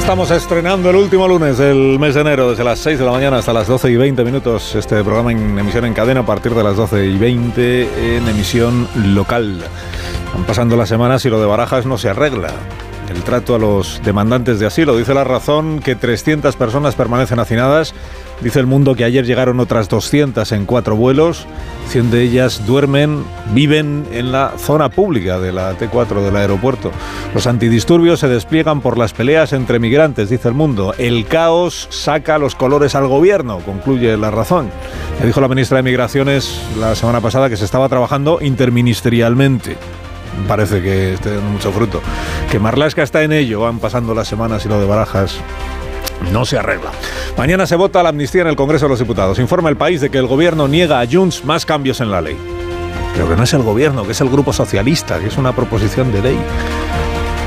Estamos estrenando el último lunes del mes de enero, desde las 6 de la mañana hasta las 12 y 20 minutos. Este programa en emisión en cadena a partir de las 12 y 20 en emisión local. Van pasando las semanas y lo de Barajas no se arregla. El trato a los demandantes de asilo. Dice la razón que 300 personas permanecen hacinadas. Dice el mundo que ayer llegaron otras 200 en cuatro vuelos. 100 de ellas duermen, viven en la zona pública de la T4 del aeropuerto. Los antidisturbios se despliegan por las peleas entre migrantes, dice el mundo. El caos saca los colores al gobierno, concluye la razón. Le dijo la ministra de Migraciones la semana pasada que se estaba trabajando interministerialmente parece que esté dando mucho fruto. Que Marlasca está en ello, van pasando las semanas y lo de Barajas no se arregla. Mañana se vota la amnistía en el Congreso de los Diputados. Informa el país de que el gobierno niega a Junts más cambios en la ley. Pero que no es el gobierno, que es el grupo socialista, que es una proposición de ley.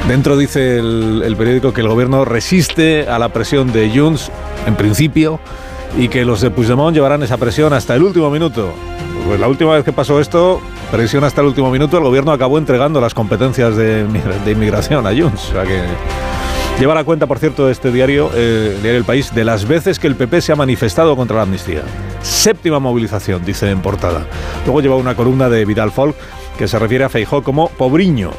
Dentro dice el, el periódico que el gobierno resiste a la presión de Junts, en principio, y que los de Puigdemont llevarán esa presión hasta el último minuto. Pues la última vez que pasó esto, presión hasta el último minuto, el gobierno acabó entregando las competencias de, de inmigración a Junts. O sea que lleva la cuenta, por cierto, de este diario, eh, diario El País, de las veces que el PP se ha manifestado contra la amnistía. Séptima movilización, dice en portada. Luego lleva una columna de Vidal Folk que se refiere a Feijó como pobriño.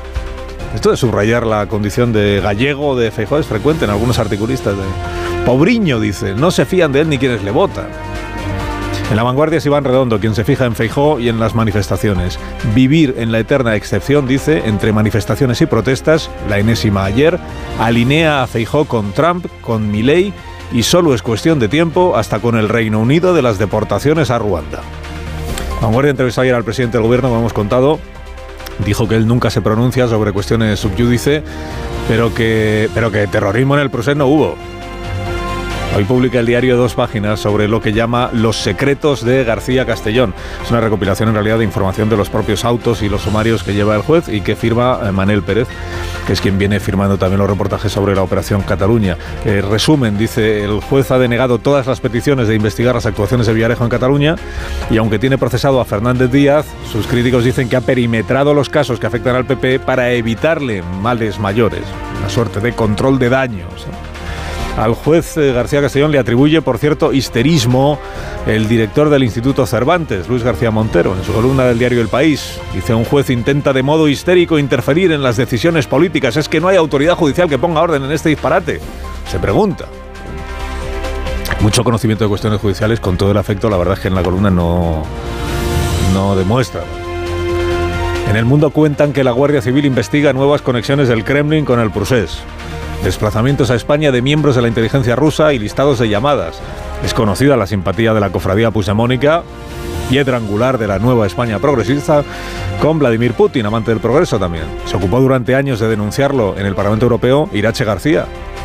Esto de subrayar la condición de gallego de Feijó es frecuente en algunos articulistas. De... Pobriño, dice, no se fían de él ni quienes le votan. En la vanguardia es Iván Redondo quien se fija en Feijó y en las manifestaciones. Vivir en la eterna excepción, dice, entre manifestaciones y protestas, la enésima ayer, alinea a Feijó con Trump, con Milley y solo es cuestión de tiempo hasta con el Reino Unido de las deportaciones a Ruanda. Vanguardia entrevistó ayer al presidente del gobierno, como hemos contado, dijo que él nunca se pronuncia sobre cuestiones subyúdice, pero que, pero que terrorismo en el proceso no hubo. Hoy publica el diario dos páginas sobre lo que llama Los secretos de García Castellón. Es una recopilación en realidad de información de los propios autos y los sumarios que lleva el juez y que firma eh, Manel Pérez, que es quien viene firmando también los reportajes sobre la operación Cataluña. Eh, resumen, dice, el juez ha denegado todas las peticiones de investigar las actuaciones de Villarejo en Cataluña y aunque tiene procesado a Fernández Díaz, sus críticos dicen que ha perimetrado los casos que afectan al PP para evitarle males mayores, una suerte de control de daños. Al juez eh, García Castellón le atribuye, por cierto, histerismo el director del Instituto Cervantes, Luis García Montero, en su columna del diario El País. Dice, un juez intenta de modo histérico interferir en las decisiones políticas. Es que no hay autoridad judicial que ponga orden en este disparate. Se pregunta. Mucho conocimiento de cuestiones judiciales, con todo el afecto, la verdad es que en la columna no, no demuestra. En el mundo cuentan que la Guardia Civil investiga nuevas conexiones del Kremlin con el Prusés desplazamientos a España de miembros de la inteligencia rusa y listados de llamadas. Es conocida la simpatía de la cofradía puigdemónica, piedra angular de la nueva España progresista, con Vladimir Putin, amante del progreso también. Se ocupó durante años de denunciarlo en el Parlamento Europeo Irache García,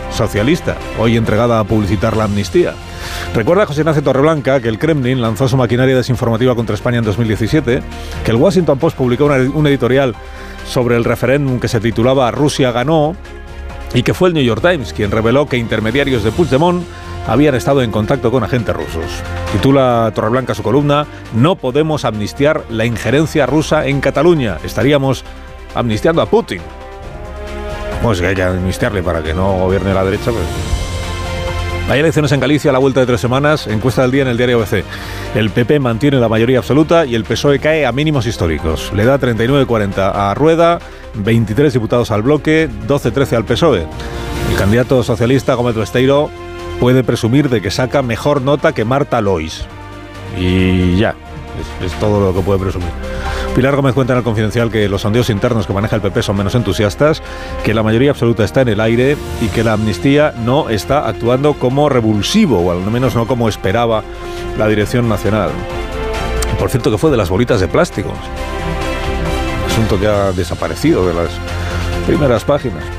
socialista, hoy entregada a publicitar la amnistía. Recuerda José Ignacio Torreblanca que el Kremlin lanzó su maquinaria desinformativa contra España en 2017, que el Washington Post publicó un editorial sobre el referéndum que se titulaba Rusia ganó y que fue el New York Times quien reveló que intermediarios de Puigdemont habían estado en contacto con agentes rusos. Titula Torreblanca su columna No podemos amnistiar la injerencia rusa en Cataluña. Estaríamos amnistiando a Putin. Pues que hay que amnistiarle para que no gobierne la derecha. Pues. Hay elecciones en Galicia a la vuelta de tres semanas. Encuesta del día en el diario ABC. El PP mantiene la mayoría absoluta y el PSOE cae a mínimos históricos. Le da 39-40 a Rueda, 23 diputados al bloque, 12-13 al PSOE. El candidato socialista Gómez Besteiro puede presumir de que saca mejor nota que Marta Lois. Y ya, es, es todo lo que puede presumir. Pilar Gómez cuenta en el confidencial que los sondeos internos que maneja el PP son menos entusiastas, que la mayoría absoluta está en el aire y que la amnistía no está actuando como revulsivo, o al menos no como esperaba la dirección nacional. Por cierto, que fue de las bolitas de plástico. Asunto que ha desaparecido de las primeras páginas.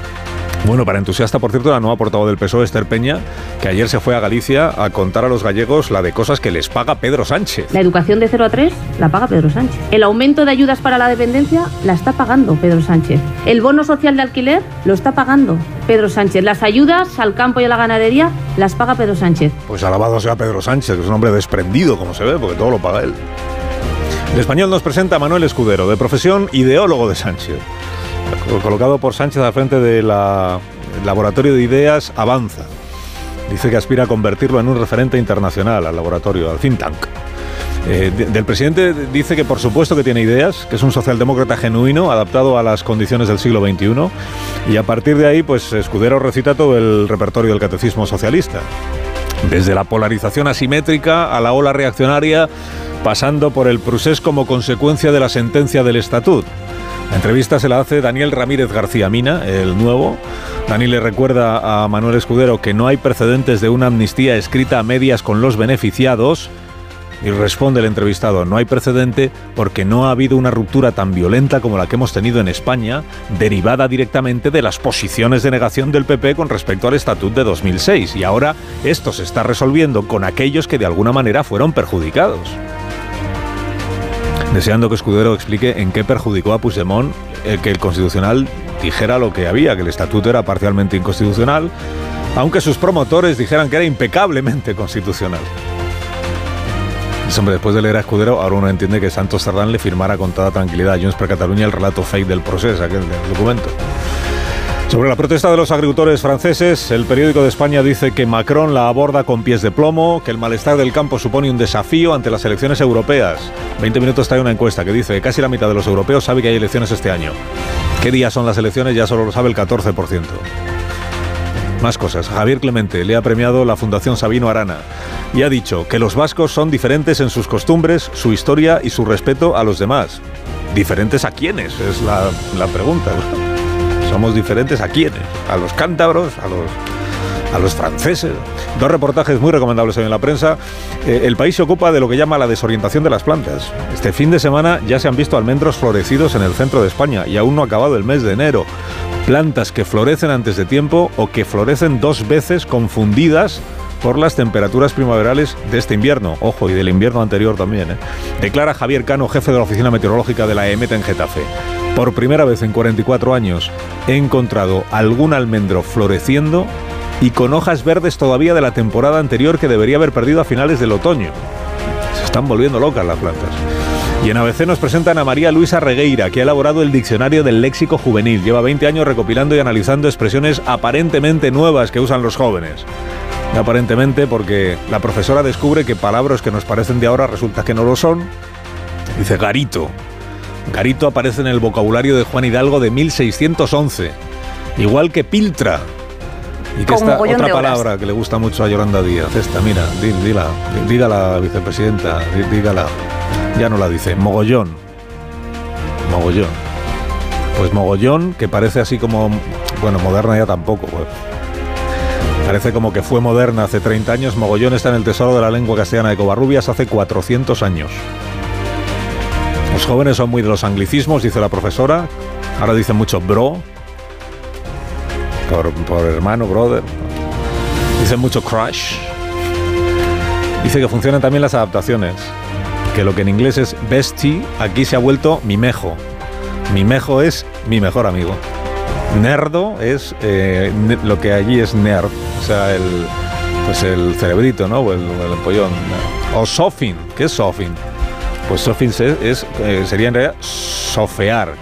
Bueno, para entusiasta, por cierto, la nueva portavoz del PSOE, Esther Peña, que ayer se fue a Galicia a contar a los gallegos la de cosas que les paga Pedro Sánchez. La educación de 0 a 3 la paga Pedro Sánchez. El aumento de ayudas para la dependencia la está pagando Pedro Sánchez. El bono social de alquiler lo está pagando Pedro Sánchez. Las ayudas al campo y a la ganadería las paga Pedro Sánchez. Pues alabado sea Pedro Sánchez, que es un hombre desprendido, como se ve, porque todo lo paga él. El español nos presenta a Manuel Escudero, de profesión ideólogo de Sánchez colocado por Sánchez al frente del laboratorio de ideas Avanza. Dice que aspira a convertirlo en un referente internacional al laboratorio, al think tank. Eh, del presidente dice que por supuesto que tiene ideas, que es un socialdemócrata genuino, adaptado a las condiciones del siglo XXI, y a partir de ahí, pues Escudero recita todo el repertorio del catecismo socialista. Desde la polarización asimétrica a la ola reaccionaria, pasando por el procés como consecuencia de la sentencia del estatut. La entrevista se la hace Daniel Ramírez García Mina, el nuevo. Dani le recuerda a Manuel Escudero que no hay precedentes de una amnistía escrita a medias con los beneficiados. Y responde el entrevistado, no hay precedente porque no ha habido una ruptura tan violenta como la que hemos tenido en España, derivada directamente de las posiciones de negación del PP con respecto al Estatut de 2006. Y ahora esto se está resolviendo con aquellos que de alguna manera fueron perjudicados deseando que Escudero explique en qué perjudicó a Puigdemont el que el Constitucional dijera lo que había, que el estatuto era parcialmente inconstitucional, aunque sus promotores dijeran que era impecablemente constitucional. Y después de leer a Escudero, ahora uno entiende que Santos Cerdán le firmara con toda tranquilidad a Junts per Cataluña el relato fake del proceso, aquel documento. Sobre la protesta de los agricultores franceses, el periódico de España dice que Macron la aborda con pies de plomo, que el malestar del campo supone un desafío ante las elecciones europeas. 20 minutos trae una encuesta que dice que casi la mitad de los europeos sabe que hay elecciones este año. ¿Qué días son las elecciones? Ya solo lo sabe el 14%. Más cosas. Javier Clemente le ha premiado la Fundación Sabino Arana y ha dicho que los vascos son diferentes en sus costumbres, su historia y su respeto a los demás. ¿Diferentes a quiénes? Es la pregunta. Somos diferentes a quiénes, a los cántabros, a los a los franceses. Dos reportajes muy recomendables hoy en la prensa. Eh, el país se ocupa de lo que llama la desorientación de las plantas. Este fin de semana ya se han visto almendros florecidos en el centro de España y aún no ha acabado el mes de enero. Plantas que florecen antes de tiempo o que florecen dos veces confundidas por las temperaturas primaverales de este invierno, ojo, y del invierno anterior también. ¿eh? Declara Javier Cano, jefe de la Oficina Meteorológica de la EMET en Getafe. Por primera vez en 44 años he encontrado algún almendro floreciendo y con hojas verdes todavía de la temporada anterior que debería haber perdido a finales del otoño. Se están volviendo locas las plantas. Y en ABC nos presentan a María Luisa Regueira, que ha elaborado el Diccionario del Léxico Juvenil. Lleva 20 años recopilando y analizando expresiones aparentemente nuevas que usan los jóvenes. Aparentemente porque la profesora descubre que palabras que nos parecen de ahora resulta que no lo son. Dice garito, Garito aparece en el vocabulario de Juan Hidalgo de 1611, igual que piltra. Y que esta otra palabra que le gusta mucho a Yolanda Díaz, esta, mira, dígala, dígala, vicepresidenta, dígala, ya no la dice, mogollón, mogollón. Pues mogollón, que parece así como, bueno, moderna ya tampoco, pues. Parece como que fue moderna hace 30 años, mogollón está en el tesoro de la lengua castellana de Covarrubias hace 400 años. Los jóvenes son muy de los anglicismos, dice la profesora. Ahora dicen mucho bro, por, hermano, brother. Dicen mucho crush. Dice que funcionan también las adaptaciones. Que lo que en inglés es bestie, aquí se ha vuelto mi mejo. Mi mejo es mi mejor amigo. Nerdo es eh, lo que allí es nerd. O sea, el, pues el cerebrito, ¿no? O el, el empollón. O sofin. ¿Qué es sofin? Pues sofin es, eh, sería en realidad sofear,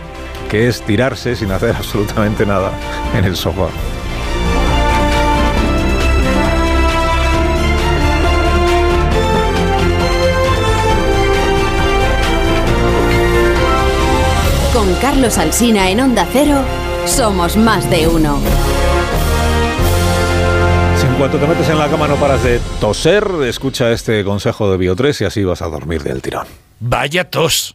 que es tirarse sin hacer absolutamente nada en el sofá. Con Carlos Alsina en Onda Cero, somos más de uno. Si en cuanto te metes en la cama no paras de toser, escucha este consejo de Bio3 y así vas a dormir del tirón. Vaya tos.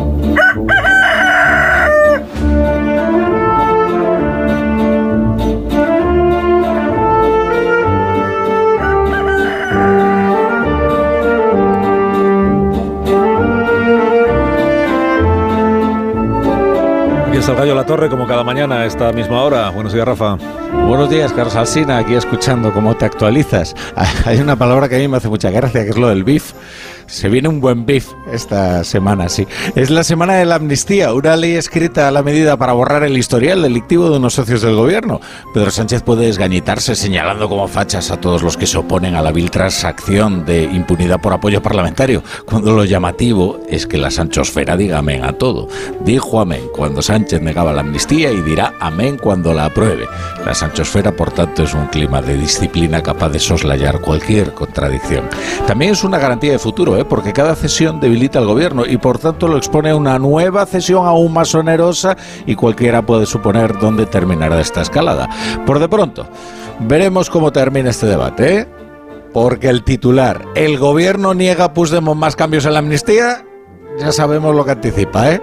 Está el Gallo La Torre, como cada mañana a esta misma hora. Buenos días, Rafa. Buenos días, Carlos Alsina, aquí escuchando cómo te actualizas. Hay una palabra que a mí me hace mucha gracia, que es lo del BIF. Se viene un buen beef esta semana, sí. Es la semana de la amnistía, una ley escrita a la medida para borrar el historial delictivo de unos socios del gobierno. Pedro Sánchez puede desgañitarse señalando como fachas a todos los que se oponen a la vil transacción de impunidad por apoyo parlamentario, cuando lo llamativo es que la Sanchosfera diga amén a todo. Dijo amén cuando Sánchez negaba la amnistía y dirá amén cuando la apruebe. La Sanchosfera, por tanto, es un clima de disciplina capaz de soslayar cualquier contradicción. También es una garantía de futuro, ¿eh? Porque cada cesión debilita al gobierno y por tanto lo expone a una nueva cesión aún más onerosa y cualquiera puede suponer dónde terminará esta escalada. Por de pronto, veremos cómo termina este debate, ¿eh? porque el titular, el gobierno niega a Puigdemont más cambios en la amnistía, ya sabemos lo que anticipa, ¿eh?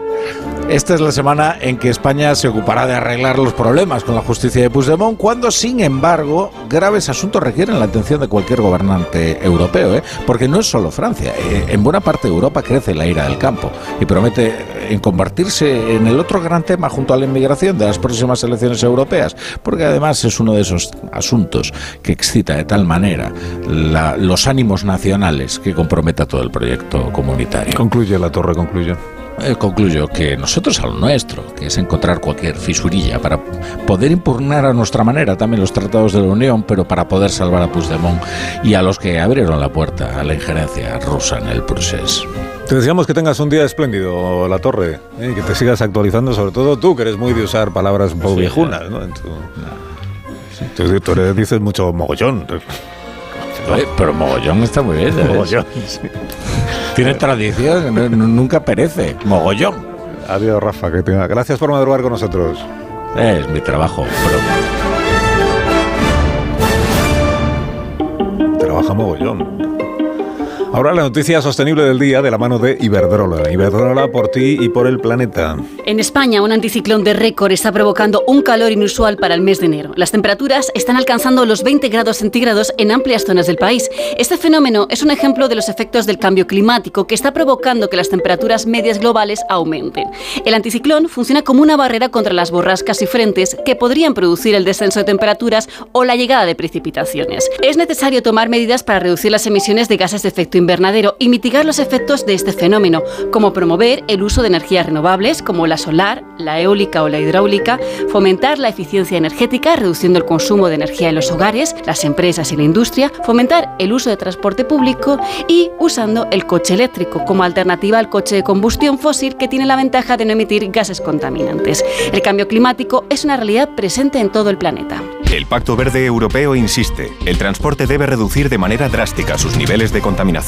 Esta es la semana en que España se ocupará de arreglar los problemas con la justicia de Puigdemont, cuando, sin embargo, graves asuntos requieren la atención de cualquier gobernante europeo, ¿eh? porque no es solo Francia. Eh, en buena parte de Europa crece la ira del campo y promete en convertirse en el otro gran tema junto a la inmigración de las próximas elecciones europeas, porque además es uno de esos asuntos que excita de tal manera la, los ánimos nacionales que comprometa todo el proyecto comunitario. Concluye la torre, concluye. Eh, concluyo que nosotros a lo nuestro, que es encontrar cualquier fisurilla para poder impugnar a nuestra manera también los tratados de la Unión, pero para poder salvar a Puigdemont y a los que abrieron la puerta a la injerencia rusa en el proceso. Te deseamos que tengas un día espléndido, La Torre, ¿eh? que te sigas actualizando, sobre todo tú, que eres muy de usar palabras un poco Sí, viejunas, ¿no? En tu- Tú, dices mucho mogollón. Oye, pero mogollón está muy bien. ¿sabes? Mogollón, sí. Tiene tradición, no- nunca perece. Mogollón. Adiós, Rafa. Que tenga... Gracias por madrugar con nosotros. Es mi trabajo, pero Trabaja mogollón. Ahora la noticia sostenible del día de la mano de Iberdrola. Iberdrola por ti y por el planeta. En España, un anticiclón de récord está provocando un calor inusual para el mes de enero. Las temperaturas están alcanzando los 20 grados centígrados en amplias zonas del país. Este fenómeno es un ejemplo de los efectos del cambio climático que está provocando que las temperaturas medias globales aumenten. El anticiclón funciona como una barrera contra las borrascas y frentes que podrían producir el descenso de temperaturas o la llegada de precipitaciones. Es necesario tomar medidas para reducir las emisiones de gases de efecto invernadero y mitigar los efectos de este fenómeno, como promover el uso de energías renovables como la solar, la eólica o la hidráulica, fomentar la eficiencia energética reduciendo el consumo de energía en los hogares, las empresas y la industria, fomentar el uso de transporte público y usando el coche eléctrico como alternativa al coche de combustión fósil que tiene la ventaja de no emitir gases contaminantes. El cambio climático es una realidad presente en todo el planeta. El Pacto Verde Europeo insiste, el transporte debe reducir de manera drástica sus niveles de contaminación.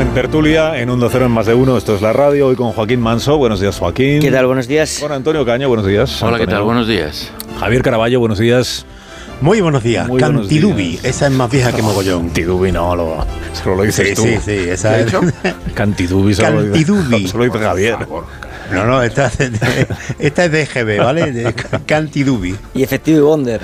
En tertulia, en un 2 en más de uno. Esto es la radio. Hoy con Joaquín Manso. Buenos días, Joaquín. ¿Qué tal? Buenos días. Con Antonio Caño. Buenos días. Hola, ¿qué tal? Buenos días. Javier Caraballo. Buenos días. Muy buenos días. Muy buenos Cantidubi. días. Esa es más vieja que mogollón. Cantidubi no, lo, solo lo dices Sí, tú. sí, sí, esa ¿Qué es-? Cantidubi solo Cantidubi. Solo lo dice Javier. No, no, esta, es de- esta es de GB, ¿vale? De Cantidubi. Y efectivo y Wonder.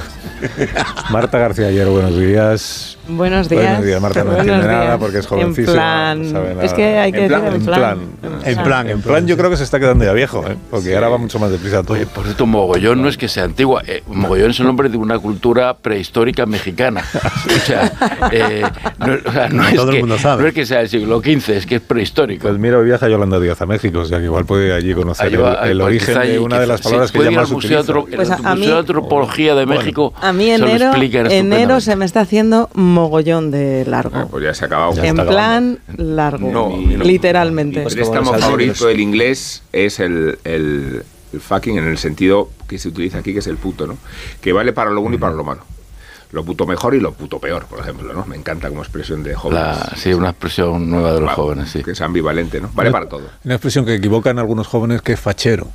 Marta García ayer, buenos días. Buenos días. Buenos días, Marta no Buenos entiende nada porque es En jovencísima. plan- no sabe es que hay que decir en plan. En plan, en plan yo creo que se está quedando ya viejo, ¿eh? porque ahora va mucho más deprisa todo. Por cierto, mogollón no es que sea antigua, eh, mogollón es el nombre de una cultura prehistórica mexicana. O sea, eh, no, o sea, no es Todo el que, mundo sabe. no es que sea del siglo XV, es que es prehistórico. Pues mira, hoy viaja Yolanda Díaz a México, o sea que igual puede allí conocer va, el, el pues origen de allí, una de las sí, palabras que puede ella más utiliza. El Pues a- a Museo de mí- Antropología de México A mí enero, se me está haciendo mogollón de largo. Pues ya se ha acabado. en plan largo, No, no. literalmente. El préstamo favorito del inglés es el, el, el fucking en el sentido que se utiliza aquí, que es el puto, ¿no? Que vale para lo bueno y para lo malo. Lo puto mejor y lo puto peor, por ejemplo, ¿no? Me encanta como expresión de jóvenes. La- sí, una expresión nueva de los jóvenes, sí. Que es ambivalente, ¿no? Vale para todo. Una expresión que equivocan algunos jóvenes que es fachero.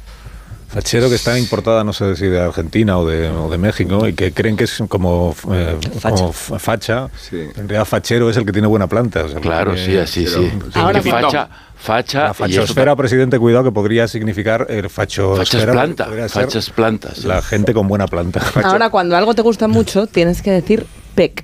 Fachero que está importada, no sé si de Argentina o de, o de México, y que creen que es como, eh, como facha. En realidad, fachero es el que tiene buena planta. o sea, Claro, que- sí, así, sí. Ahora, Que facha, facha, La y eso fachosfera, presidente, cuidado, que podría significar el fachosfera. Fachas planta, fachas plantas. La gente con buena planta. Ahora, cuando algo te gusta mucho, tienes que decir PEC.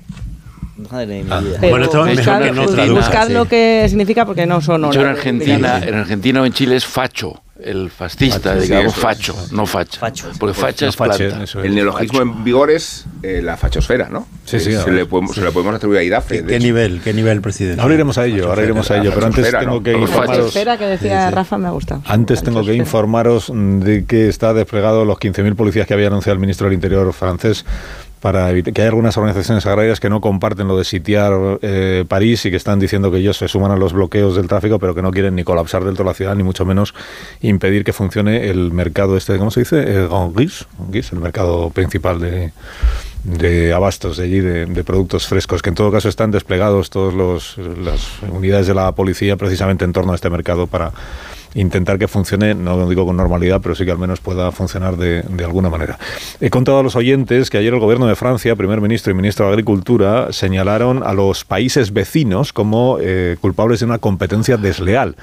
Madre Ah. mía. Pero Bueno, esto buscad, mejor que no buscad sí. lo que significa porque no son hecho, en Argentina, en Argentina o en Chile es facho, el fascista, Facho, sí, digamos, es. facho, no facha. Porque facha No es fache, planta. El neologismo en vigor es eh, la fachosfera, ¿no? Sí, sí, Eh, se, le podemos, se le podemos atribuir a Idafe. ¿Qué nivel? ¿Qué nivel, presidente? Ahora iremos a ello, ahora iremos a ello, pero antes tengo ¿no? que informaros. Que decía Rafa, me ha gustado. Antes tengo que informaros de que está desplegado los 15.000 policías que había anunciado el ministro del Interior francés para evitar que hay algunas organizaciones agrarias que no comparten lo de sitiar eh, París y que están diciendo que ellos se suman a los bloqueos del tráfico, pero que no quieren ni colapsar del todo la ciudad, ni mucho menos impedir que funcione el mercado este, ¿cómo se dice? El el mercado principal de, de abastos de allí, de, de productos frescos, que en todo caso están desplegados todas las unidades de la policía precisamente en torno a este mercado para intentar que funcione, no lo digo con normalidad, pero sí que al menos pueda funcionar de, alguna manera. He contado a los oyentes que ayer el gobierno de Francia, primer ministro y ministro de Agricultura, señalaron a los países vecinos como eh, culpables de una competencia desleal.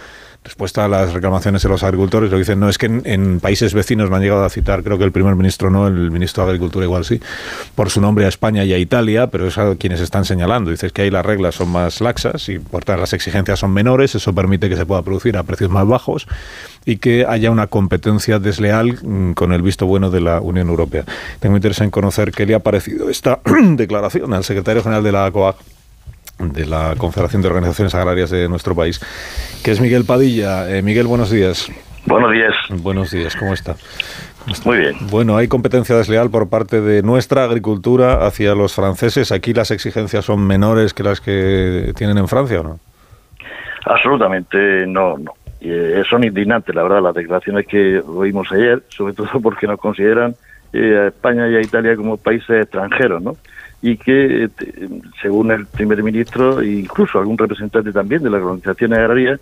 Respuesta a las reclamaciones de los agricultores, lo dicen, no es que en, en países vecinos me han llegado a citar, creo que el primer ministro no, el ministro de Agricultura igual sí, por su nombre a España y a Italia, pero es a quienes están señalando. Dices que ahí las reglas son más laxas y por tanto las exigencias son menores, eso permite que se pueda producir a precios más bajos y que haya una competencia desleal mm, con el visto bueno de la Unión Europea. Tengo interés en conocer qué le ha parecido esta declaración al secretario general de la COAG de la Confederación de Organizaciones Agrarias de nuestro país, que es Miguel Padilla. Eh, Miguel, buenos días. Buenos días. Buenos días, ¿cómo está? Muy bien. Bueno, hay competencia desleal por parte de nuestra agricultura hacia los franceses. Aquí las exigencias son menores que las que tienen en Francia, ¿o no? Absolutamente no, no. Eh, son indignantes, la verdad, las declaraciones que oímos ayer, sobre todo porque nos consideran eh, a España y a Italia como países extranjeros, ¿no? Y que, eh, según el primer ministro e incluso algún representante también de las organizaciones agrarias,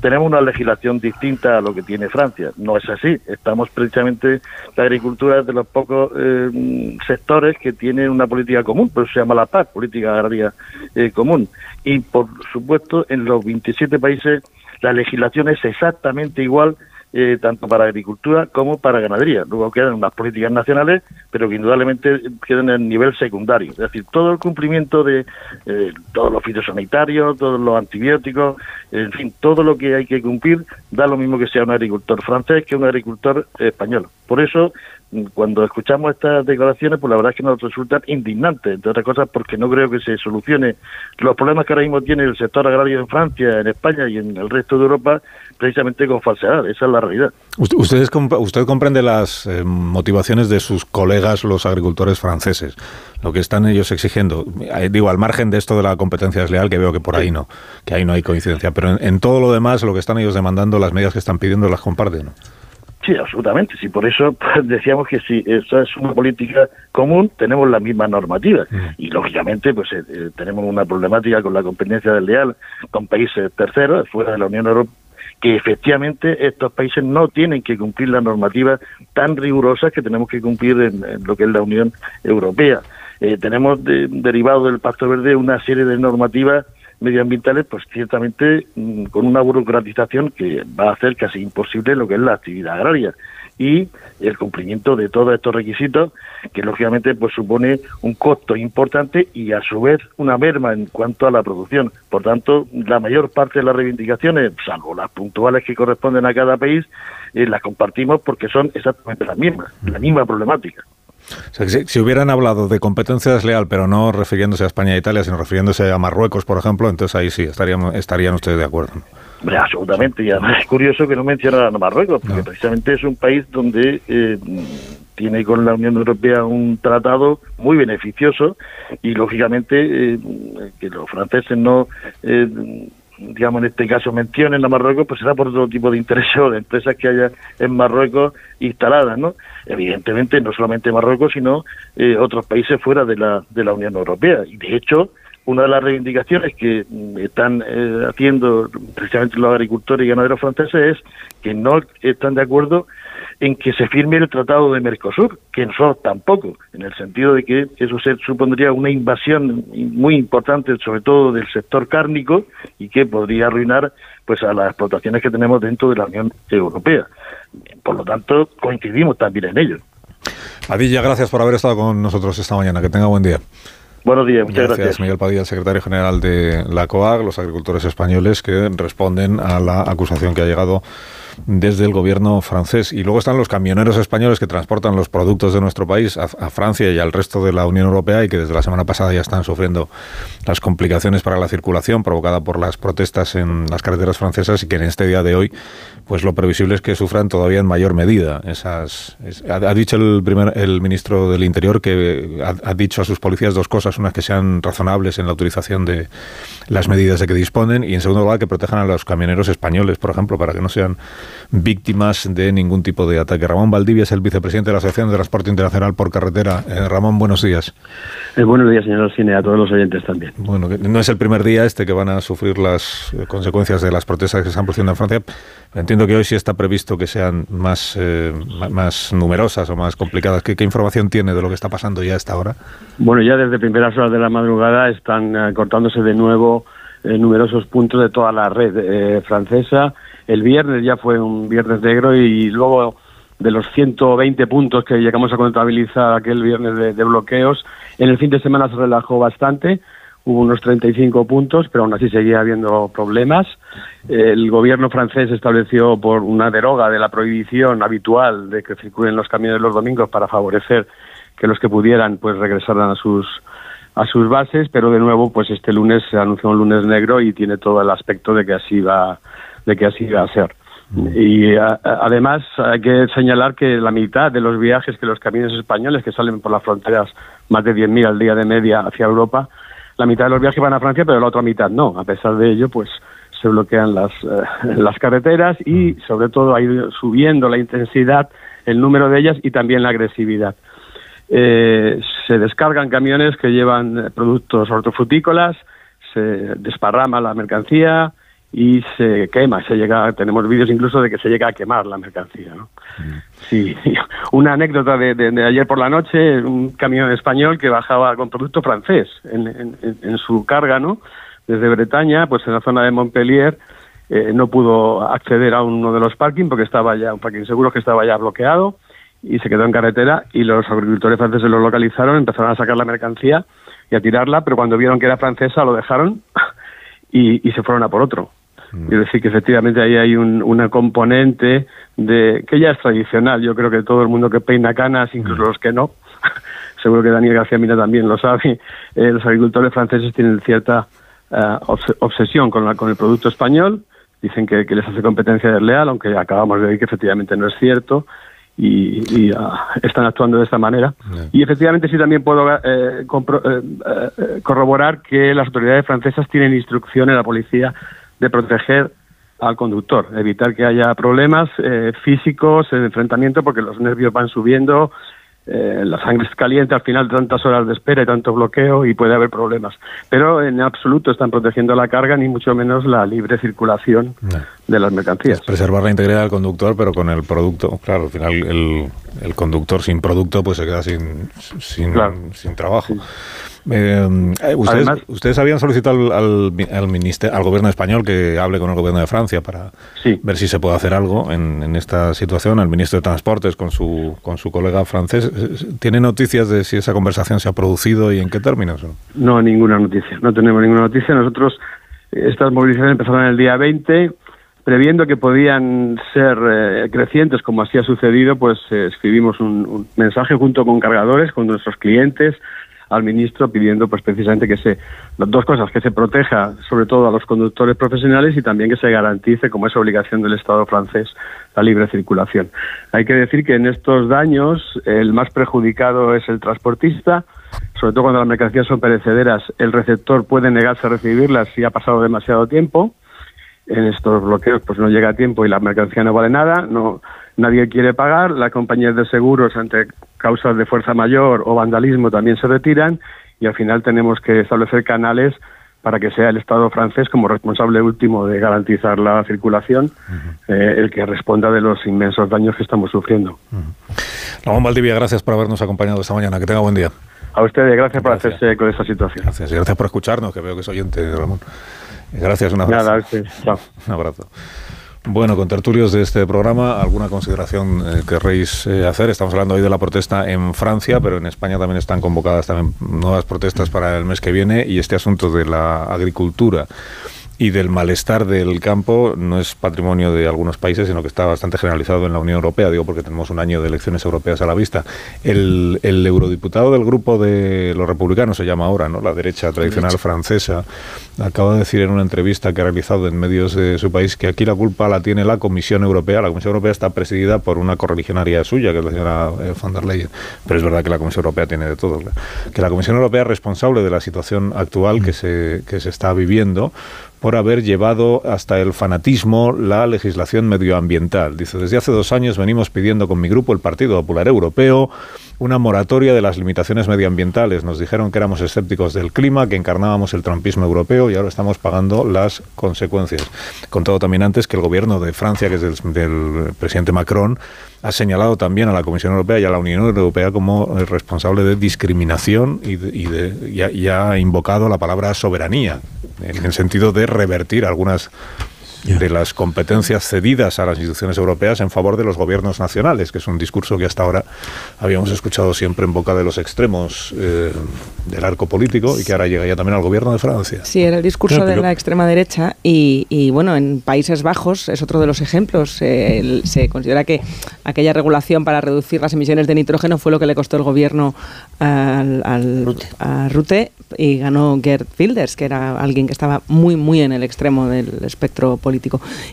tenemos una legislación distinta a lo que tiene Francia. No es así. Estamos precisamente, la agricultura es de los pocos eh, sectores que tienen una política común, por eso se llama la PAC, Política Agraria eh, Común. Y, por supuesto, en los 27 países la legislación es exactamente igual eh, tanto para agricultura como para ganadería. Luego quedan unas políticas nacionales, pero que indudablemente quedan en nivel secundario. Es decir, todo el cumplimiento de eh, todos los fitosanitarios, todos los antibióticos, en fin, todo lo que hay que cumplir da lo mismo que sea un agricultor francés que un agricultor español. Por eso, cuando escuchamos estas declaraciones, pues la verdad es que nos resultan indignantes, entre otras cosas porque no creo que se solucione los problemas que ahora mismo tiene el sector agrario en Francia, en España y en el resto de Europa, precisamente con falsedad. Esa es la realidad. Usted, ustedes usted comprende las eh, motivaciones de sus colegas, los agricultores franceses, lo que están ellos exigiendo. Eh, digo, al margen de esto de la competencia desleal, que veo que por ahí no, que ahí no hay coincidencia, pero en, en todo lo demás, lo que están ellos demandando, las medidas que están pidiendo, las comparten. ¿no? Sí, absolutamente. Sí, por eso pues, decíamos que si esa es una política común, tenemos la misma normativa. Y lógicamente, pues eh, eh, tenemos una problemática con la competencia desleal con países terceros, fuera de la Unión Europea que efectivamente estos países no tienen que cumplir las normativas tan rigurosas que tenemos que cumplir en, en lo que es la Unión Europea. Eh, tenemos de- derivado del Pacto Verde una serie de normativas medioambientales, pues ciertamente mm, con una burocratización que va a hacer casi imposible lo que es la actividad agraria y el cumplimiento de todos estos requisitos que lógicamente pues supone un costo importante y a su vez una merma en cuanto a la producción. Por tanto, la mayor parte de las reivindicaciones, salvo las puntuales que corresponden a cada país, eh, las compartimos porque son exactamente las mismas, la misma problemática. Si, hubieran hablado de competencia desleal, pero no refiriéndose a España e Italia, sino refiriéndose a Marruecos, por ejemplo, entonces ahí sí estarían, estarían ustedes de acuerdo. absolutamente, y además es curioso que no mencionaran a Marruecos, porque precisamente es un país donde eh, tiene con la Unión Europea un tratado muy beneficioso y lógicamente eh, que los franceses no eh, digamos en este caso mencionen a Marruecos, pues será por otro tipo de intereses o de empresas que haya en Marruecos instaladas, ¿no? Evidentemente no solamente Marruecos, sino eh, otros países fuera de la, de la Unión Europea. Y de hecho, una de las reivindicaciones que mm, están eh, haciendo precisamente los agricultores y ganaderos franceses es que no están de acuerdo en que se firme el Tratado de Mercosur, que nosotros tampoco, en el sentido de que eso se supondría una invasión muy importante, sobre todo del sector cárnico, y que podría arruinar pues a las explotaciones que tenemos dentro de la Unión Europea. Por lo tanto, coincidimos también en ello. Adilla, gracias por haber estado con nosotros esta mañana. Que tenga buen día. Buenos días, muchas gracias. gracias. Miguel Padilla, secretario general de la COAG, los agricultores españoles que responden a la acusación que ha llegado desde el gobierno francés. Y luego están los camioneros españoles que transportan los productos de nuestro país a, Francia y al resto de la Unión Europea y que desde la semana pasada ya están sufriendo las complicaciones para la circulación provocada por las protestas en las carreteras francesas y que en este día de hoy pues lo previsible es que sufran todavía en mayor medida esas ha, dicho el primer el ministro del Interior que ha, dicho a sus policías dos cosas unas que sean razonables en la utilización de las medidas de que disponen y en segundo lugar que protejan a los camioneros españoles por ejemplo para que no sean víctimas de ningún tipo de ataque. Ramón Valdivia es el vicepresidente de la Asociación de Transporte Internacional por Carretera. Eh, Ramón, buenos días. Eh, buenos días, señor Cine, a todos los oyentes también. Bueno, no es el primer día este que van a sufrir las eh, consecuencias de las protestas que se están produciendo en Francia. Entiendo que hoy sí está previsto que sean más, más numerosas o más complicadas. ¿Qué, información tiene de lo que está pasando ya a esta hora? Bueno, ya desde primeras horas de la madrugada están cortándose de nuevo numerosos puntos de toda la red francesa el viernes ya fue un viernes negro y luego de los 120 puntos que llegamos a contabilizar aquel viernes de, bloqueos, en el fin de semana se relajó bastante, hubo unos 35 puntos, pero aún así seguía habiendo problemas. El gobierno francés estableció por una deroga de la prohibición habitual de que circulen los camiones los domingos para favorecer que los que pudieran pues regresaran a sus a sus bases, pero de nuevo pues este lunes se anunció un lunes negro y tiene todo el aspecto de que así va de que así va a ser. Y además hay que señalar que la mitad de los viajes que los camiones españoles que salen por las fronteras, más de 10.000 al día de media hacia Europa, la mitad de los viajes van a Francia, pero la otra mitad no. A pesar de ello, pues se bloquean las, eh, las carreteras y mm. sobre todo ha ido subiendo la intensidad, el número de ellas y también la agresividad. Eh, se descargan camiones que llevan eh, productos hortofrutícolas, se desparrama la mercancía, y se quema, se llega, tenemos vídeos incluso de que se llega a quemar la mercancía. ¿no? Sí, una anécdota de, ayer por la noche, un camión español que bajaba con producto francés en, su carga, ¿no? Desde Bretaña, pues en la zona de Montpellier, eh, no pudo acceder a uno de los parking porque estaba ya, un parking seguro que estaba ya bloqueado y se quedó en carretera y los agricultores franceses lo localizaron, empezaron a sacar la mercancía y a tirarla, pero cuando vieron que era francesa lo dejaron y se fueron a por otro. Mm. Es decir, que efectivamente ahí hay un, una componente de que ya es tradicional. Yo creo que todo el mundo que peina canas, incluso mm. los que no, seguro que Daniel García Mina también lo sabe, eh, los agricultores franceses tienen cierta eh, obsesión con, la, con el producto español. Dicen que, les hace competencia desleal, aunque acabamos de ver que efectivamente no es cierto. Y, ah, están actuando de esta manera. Y efectivamente sí también puedo eh, corroborar que las autoridades francesas tienen instrucción en la policía de proteger al conductor, evitar que haya problemas eh, físicos, en enfrentamiento, porque los nervios van subiendo, eh, la sangre es caliente al final tantas horas de espera y tanto bloqueo y puede haber problemas. Pero en absoluto están protegiendo la carga ni mucho menos la libre circulación de las mercancías. preservar la integridad del conductor, pero con el producto. Claro, al final el, el conductor sin producto pues se queda sin, sin, sin trabajo. Eh, ustedes, ustedes, habían solicitado al, al, ministerio, al gobierno español que hable con el gobierno de Francia para ver si se puede hacer algo en, en, esta situación. El ministro de Transportes con su, con su colega francés. ¿Tiene noticias de si esa conversación se ha producido y en qué términos? No, ninguna noticia. No tenemos ninguna noticia. Nosotros, estas movilizaciones empezaron el día 20 previendo que podían ser eh, crecientes, como así ha sucedido, pues eh, escribimos un, un, mensaje junto con cargadores, con nuestros clientes, al ministro pidiendo pues precisamente que se dos cosas que se proteja sobre todo a los conductores profesionales y también que se garantice como es obligación del Estado francés la libre circulación. Hay que decir que en estos daños el más perjudicado es el transportista, sobre todo cuando las mercancías son perecederas, el receptor puede negarse a recibirlas si ha pasado demasiado tiempo. En estos bloqueos pues no llega tiempo y la mercancía no vale nada, no nadie quiere pagar, las compañías de seguros ante causas de fuerza mayor o vandalismo también se retiran y al final tenemos que establecer canales para que sea el Estado francés como responsable último de garantizar la circulación eh, el que responda de los inmensos daños que estamos sufriendo. Ramón Valdivia, gracias por habernos acompañado esta mañana. Que tenga buen día. A ustedes, gracias, por hacerse eco de esta situación. Gracias, y gracias por escucharnos, que veo que es oyente, Ramón. Gracias, un abrazo. Nada, usted. Chao. Un abrazo. Bueno, con tertulios de este programa, ¿alguna consideración eh, querréis eh, hacer? Estamos hablando hoy de la protesta en Francia, pero en España también están convocadas también nuevas protestas para el mes que viene y este asunto de la agricultura y del malestar del campo no es patrimonio de algunos países, sino que está bastante generalizado en la Unión Europea, digo porque tenemos un año de elecciones europeas a la vista. El, el eurodiputado del grupo de los republicanos se llama ahora, ¿no? La derecha tradicional francesa, acaba de decir en una entrevista que ha realizado en medios de su país que aquí la culpa la tiene la Comisión Europea. La Comisión Europea está presidida por una correligionaria suya, que es la señora eh, von der Leyen. Pero es verdad que la Comisión Europea tiene de todo. Que la Comisión Europea es responsable de la situación actual que se, que se está viviendo por haber llevado hasta el fanatismo la legislación medioambiental. Dice, desde hace dos años venimos pidiendo con mi grupo, el Partido Popular Europeo, una moratoria de las limitaciones medioambientales. Nos dijeron que éramos escépticos del clima, que encarnábamos el trumpismo europeo y ahora estamos pagando las consecuencias. Contado también antes que el gobierno de Francia, que es del, del presidente Macron, ha señalado también a la Comisión Europea y a la Unión Europea como responsable de discriminación y, de, y, ha, y ha invocado la palabra soberanía, en el sentido de revertir algunas de las competencias cedidas a las instituciones europeas en favor de los gobiernos nacionales, que es un discurso que hasta ahora habíamos escuchado siempre en boca de los extremos eh, del arco político y que ahora llega ya también al gobierno de Francia. Sí, era el discurso de la extrema derecha y, y, bueno, en Países Bajos es otro de los ejemplos. Eh, se considera que aquella regulación para reducir las emisiones de nitrógeno fue lo que le costó el gobierno al, al Rute. a Rute y ganó Gerd Wilders, que era alguien que estaba muy, muy en el extremo del espectro político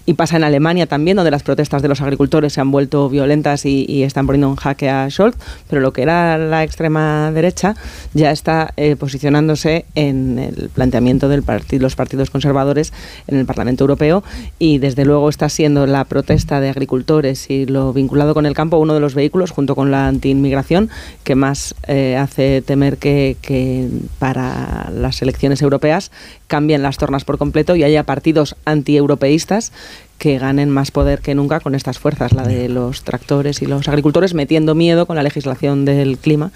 Y pasa en Alemania también, donde las protestas de los agricultores se han vuelto violentas y, están poniendo en jaque a Scholz, pero lo que era la extrema derecha ya está eh, posicionándose en el planteamiento de los partidos conservadores en el Parlamento Europeo y desde luego está siendo la protesta de agricultores y lo vinculado con el campo uno de los vehículos, junto con la antiinmigración, que más eh, hace temer que para las elecciones europeas cambien las tornas por completo y haya partidos antieuropeístas que ganen más poder que nunca con estas fuerzas, la de los tractores y los agricultores, metiendo miedo con la legislación del clima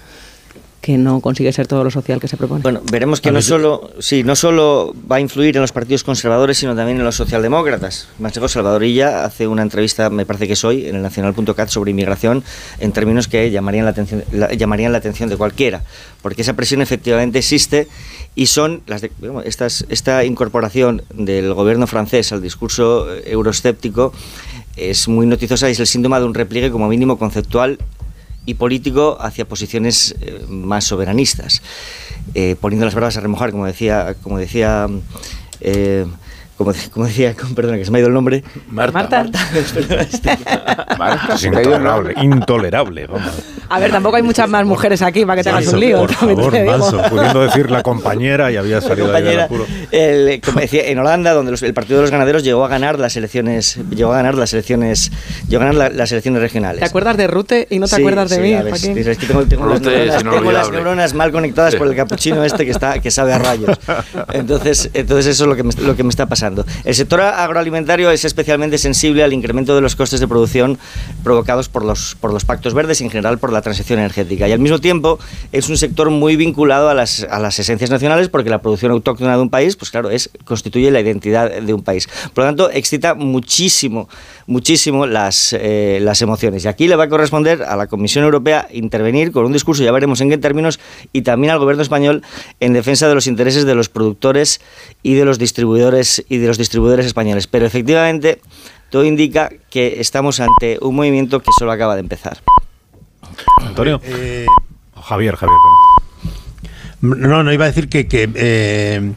que no consigue ser todo lo social que se propone. Bueno, veremos que no solo, sí, no solo va a influir en los partidos conservadores, sino también en los socialdemócratas. Manchego Salvadorilla hace una entrevista, me parece que es hoy, en el nacional.cat sobre inmigración, en términos que llamarían la, atención, la, llamarían la atención de cualquiera, porque esa presión efectivamente existe y son las de, bueno, estas, esta incorporación del gobierno francés al discurso euroescéptico es muy noticiosa y es el síntoma de un repliegue como mínimo conceptual y político hacia posiciones eh, más soberanistas, eh, poniendo las barbas a remojar, como decía, como decía eh, como, como, decía, perdona que se me ha ido el nombre. Marta. Marta. Marta. Es intolerable, intolerable. Vamos. A ver, tampoco hay muchas más mujeres aquí para que te hagas un lío. Por favor, Manso, pudiendo decir la compañera y había salido compañera, ahí del apuro. El, como decía, en Holanda, donde los, el Partido de los Ganaderos llegó a ganar las elecciones, llegó a ganar las elecciones, llegó a ganar la, las elecciones regionales. ¿Te acuerdas de Rute y no te sí, acuerdas de sí, mí? A ver, es que tengo, tengo, las, neuronas, tengo las neuronas mal conectadas por el capuchino este que está que sabe a rayos. Entonces, entonces eso es lo que me, lo que me está pasando. Avanzando. El sector agroalimentario es especialmente sensible al incremento de los costes de producción provocados por los, por los pactos verdes y en general por la transición energética. Y al mismo tiempo es un sector muy vinculado a las, a las esencias nacionales porque la producción autóctona de un país, pues claro, es, constituye la identidad de un país. Por lo tanto, excita muchísimo, muchísimo las, eh, las emociones. Y aquí le va a corresponder a la Comisión Europea intervenir con un discurso, ya veremos en qué términos, y también al gobierno español en defensa de los intereses de los productores y de los distribuidores y de los distribuidores españoles. Pero efectivamente, todo indica que estamos ante un movimiento que solo acaba de empezar. Antonio. Eh, Javier, Javier. No, no iba a decir que, que eh,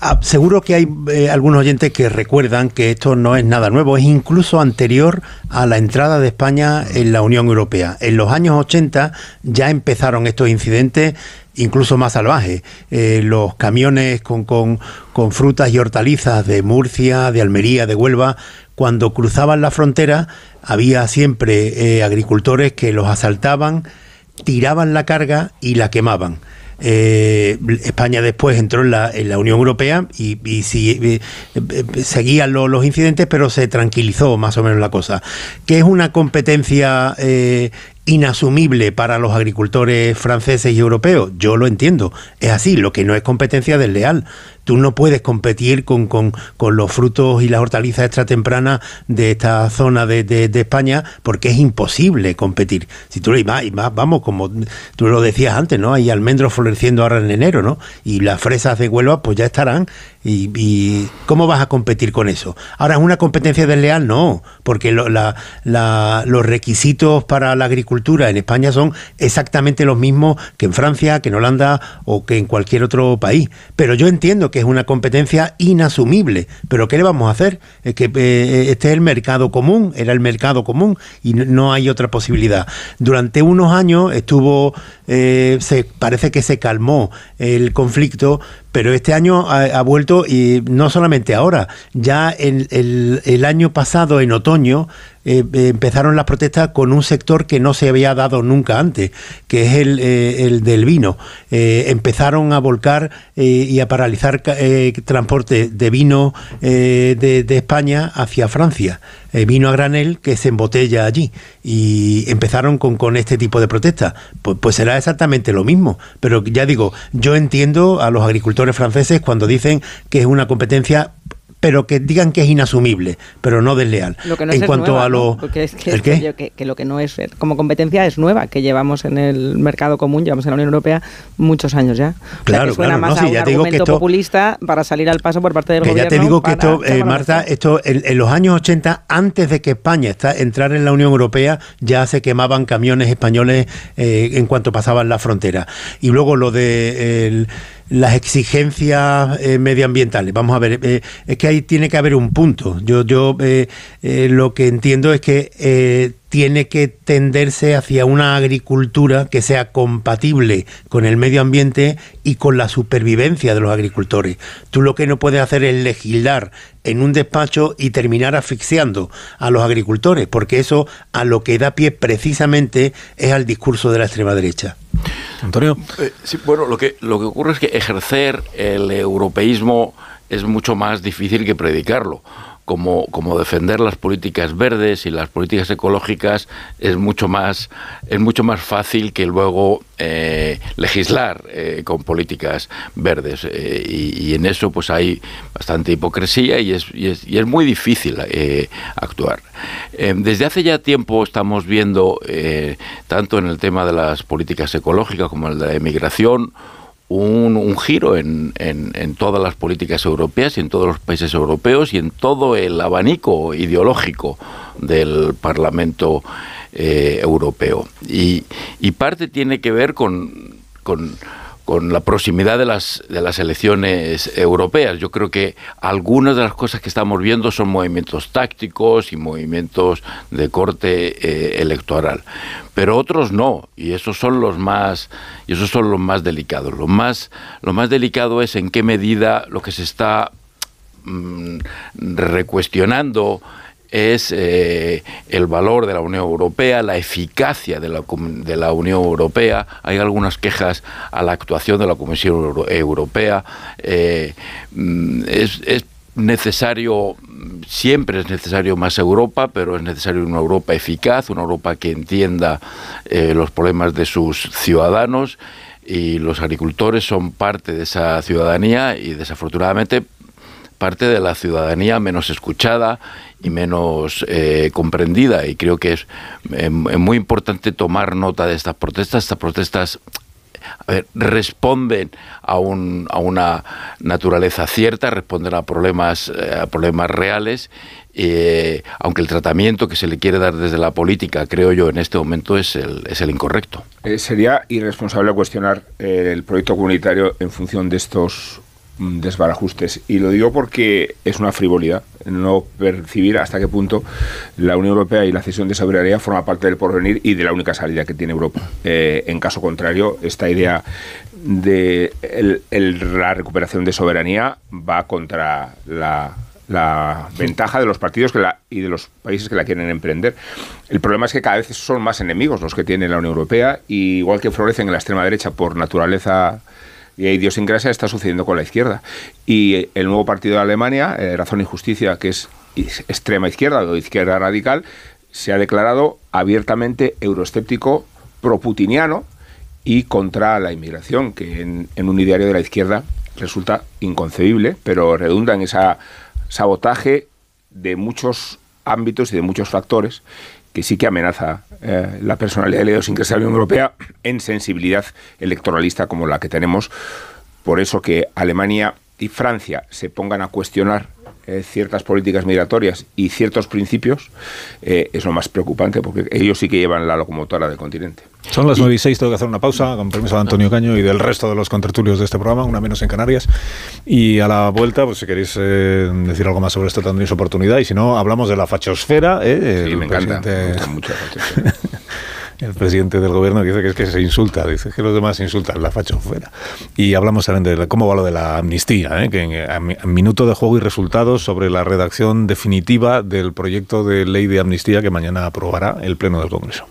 ah, seguro que hay eh, algunos oyentes que recuerdan que esto no es nada nuevo, es incluso anterior a la entrada de España en la Unión Europea. En los años 80 ya empezaron estos incidentes incluso más salvajes. Eh, los camiones con, con, con frutas y hortalizas de Murcia, de Almería, de Huelva, cuando cruzaban la frontera había siempre eh, agricultores que los asaltaban, tiraban la carga y la quemaban. Eh, España después entró en la, en la Unión Europea y, y sí, eh, eh, seguían lo- los incidentes, pero se tranquilizó más o menos la cosa. Que es una competencia eh, inasumible para los agricultores franceses y europeos. Yo lo entiendo. Es así, lo que no es competencia desleal. Tú no puedes competir con, con- con los frutos y las hortalizas extratempranas de esta zona de, de- España porque es imposible competir. Si tú y más, y más, vamos, como tú lo decías antes, ¿no? Hay almendros floreciendo ahora en enero, ¿no? Y las fresas de Huelva pues ya estarán. Y, ¿cómo vas a competir con eso? Ahora, ¿es una competencia desleal? No, porque lo- la- los requisitos para la agricultura en España son exactamente los mismos que en Francia, que en Holanda o que en cualquier otro país. Pero yo entiendo que es una competencia inasumible. Pero ¿qué le vamos a hacer? Es que eh, este es el mercado común, era el mercado común y no, no hay otra posibilidad. Durante unos años estuvo, eh, se, parece que se calmó el conflicto, pero este año ha, vuelto y no solamente ahora, ya el año pasado, en otoño, eh, eh, empezaron las protestas con un sector que no se había dado nunca antes, que es el, eh, el del vino. Empezaron a volcar y a paralizar transporte de vino de, España hacia Francia. Vino a granel que se embotella allí. Y empezaron con, con este tipo de protestas. Pues, pues será exactamente lo mismo. Pero ya digo, yo entiendo a los agricultores franceses cuando dicen que es una competencia pero que digan que es inasumible, pero no desleal. Lo que no en es cuanto nueva, a lo es que, ¿El qué? que yo- que- que lo que no es eh, como competencia es nueva, que llevamos en el mercado común, llevamos en la Unión Europea muchos años ya. O sea, Claro, que suena claro, más no, a un ya te digo que argumento esto- populista para salir al paso por parte del que gobierno. ya te digo que esto, eh, Marta, esto en, en los años 80, antes de que España está, entrara en la Unión Europea, ya se quemaban camiones españoles eh, en cuanto pasaban la frontera. Y luego lo de el- las exigencias eh, medioambientales. Vamos a ver, eh, es que ahí tiene que haber un punto. Yo, yo eh, eh, lo que entiendo es que eh, tiene que tenderse hacia una agricultura que sea compatible con el medio ambiente y con la supervivencia de los agricultores. Tú lo que no puedes hacer es legislar en un despacho y terminar asfixiando a los agricultores, porque eso a lo que da pie precisamente es al discurso de la extrema derecha. Antonio. Eh, sí, bueno, lo que, lo que ocurre es que ejercer el europeísmo es mucho más difícil que predicarlo. Como, como defender las políticas verdes y las políticas ecológicas es mucho más es mucho más fácil que luego eh, legislar eh, con políticas verdes. Eh, y, y en eso pues hay bastante hipocresía y es, y es, y es muy difícil actuar. Desde hace ya tiempo estamos viendo tanto en el tema de las políticas ecológicas como el de la emigración un, giro en, en- en todas las políticas europeas y en todos los países europeos y en todo el abanico ideológico del Parlamento eh, Europeo. Y, y parte tiene que ver con, con- con la proximidad de las, de las elecciones europeas. Yo creo que algunas de las cosas que estamos viendo son movimientos tácticos y movimientos de corte eh, electoral, pero otros no, y esos son los más y esos son los más delicados. Lo más lo más delicado es en qué medida lo que se está mm, recuestionando es eh, el valor de la Unión Europea, la eficacia de la, Unión Europea. Hay algunas quejas a la actuación de la Comisión Euro- Europea. Eh, mm, es, es necesario, siempre es necesario más Europa, pero es necesario una Europa eficaz, una Europa que entienda eh, los problemas de sus ciudadanos y los agricultores son parte de esa ciudadanía y desafortunadamente parte de la ciudadanía menos escuchada y menos eh, comprendida y creo que es eh, muy importante tomar nota de estas protestas. Estas protestas responden a, un, a una naturaleza cierta, responden a problemas, eh, a problemas reales, aunque el tratamiento que se le quiere dar desde la política, creo yo, en este momento es el, es el incorrecto. sería irresponsable cuestionar el proyecto comunitario en función de estos desbarajustes. Y lo digo porque es una frivolidad no percibir hasta qué punto la Unión Europea y la cesión de soberanía forma parte del porvenir y de la única salida que tiene Europa. Eh, en caso contrario, esta idea de la recuperación de soberanía va contra la, ventaja de los partidos que la, y de los países que la quieren emprender. El problema es que cada vez son más enemigos los que tiene la Unión Europea, y igual que florecen en la extrema derecha por naturaleza y idiosincrasia está sucediendo con la izquierda. Y el nuevo partido de Alemania, eh, Razón y Justicia, que es extrema izquierda o izquierda radical, se ha declarado abiertamente euroescéptico, proputiniano y contra la inmigración, que en, en un ideario de la izquierda resulta inconcebible, pero redunda en ese sabotaje de muchos ámbitos y de muchos factores que sí que amenaza eh, la personalidad de la idiosincrasia de la Unión Europea en sensibilidad electoralista como la que tenemos. Por eso que Alemania y Francia se pongan a cuestionar eh, ciertas políticas migratorias y ciertos principios eh, es lo más preocupante porque ellos sí que llevan la locomotora del continente. Son las 9 y 6, tengo que hacer una pausa con permiso de Antonio Caño y del resto de los contertulios de este programa, una menos en Canarias. Y a la vuelta, pues si queréis eh, decir algo más sobre esto, tendréis oportunidad. Y si no, hablamos de la fachosfera. sí, me encanta, me gusta mucho la fachosfera. el presidente del gobierno dice que es que se insulta, dice que los demás insultan, la facho fuera. Y hablamos también de cómo va lo de la amnistía, ¿eh? que en, minuto de juego y resultados sobre la redacción definitiva del proyecto de ley de amnistía que mañana aprobará el Pleno del Congreso.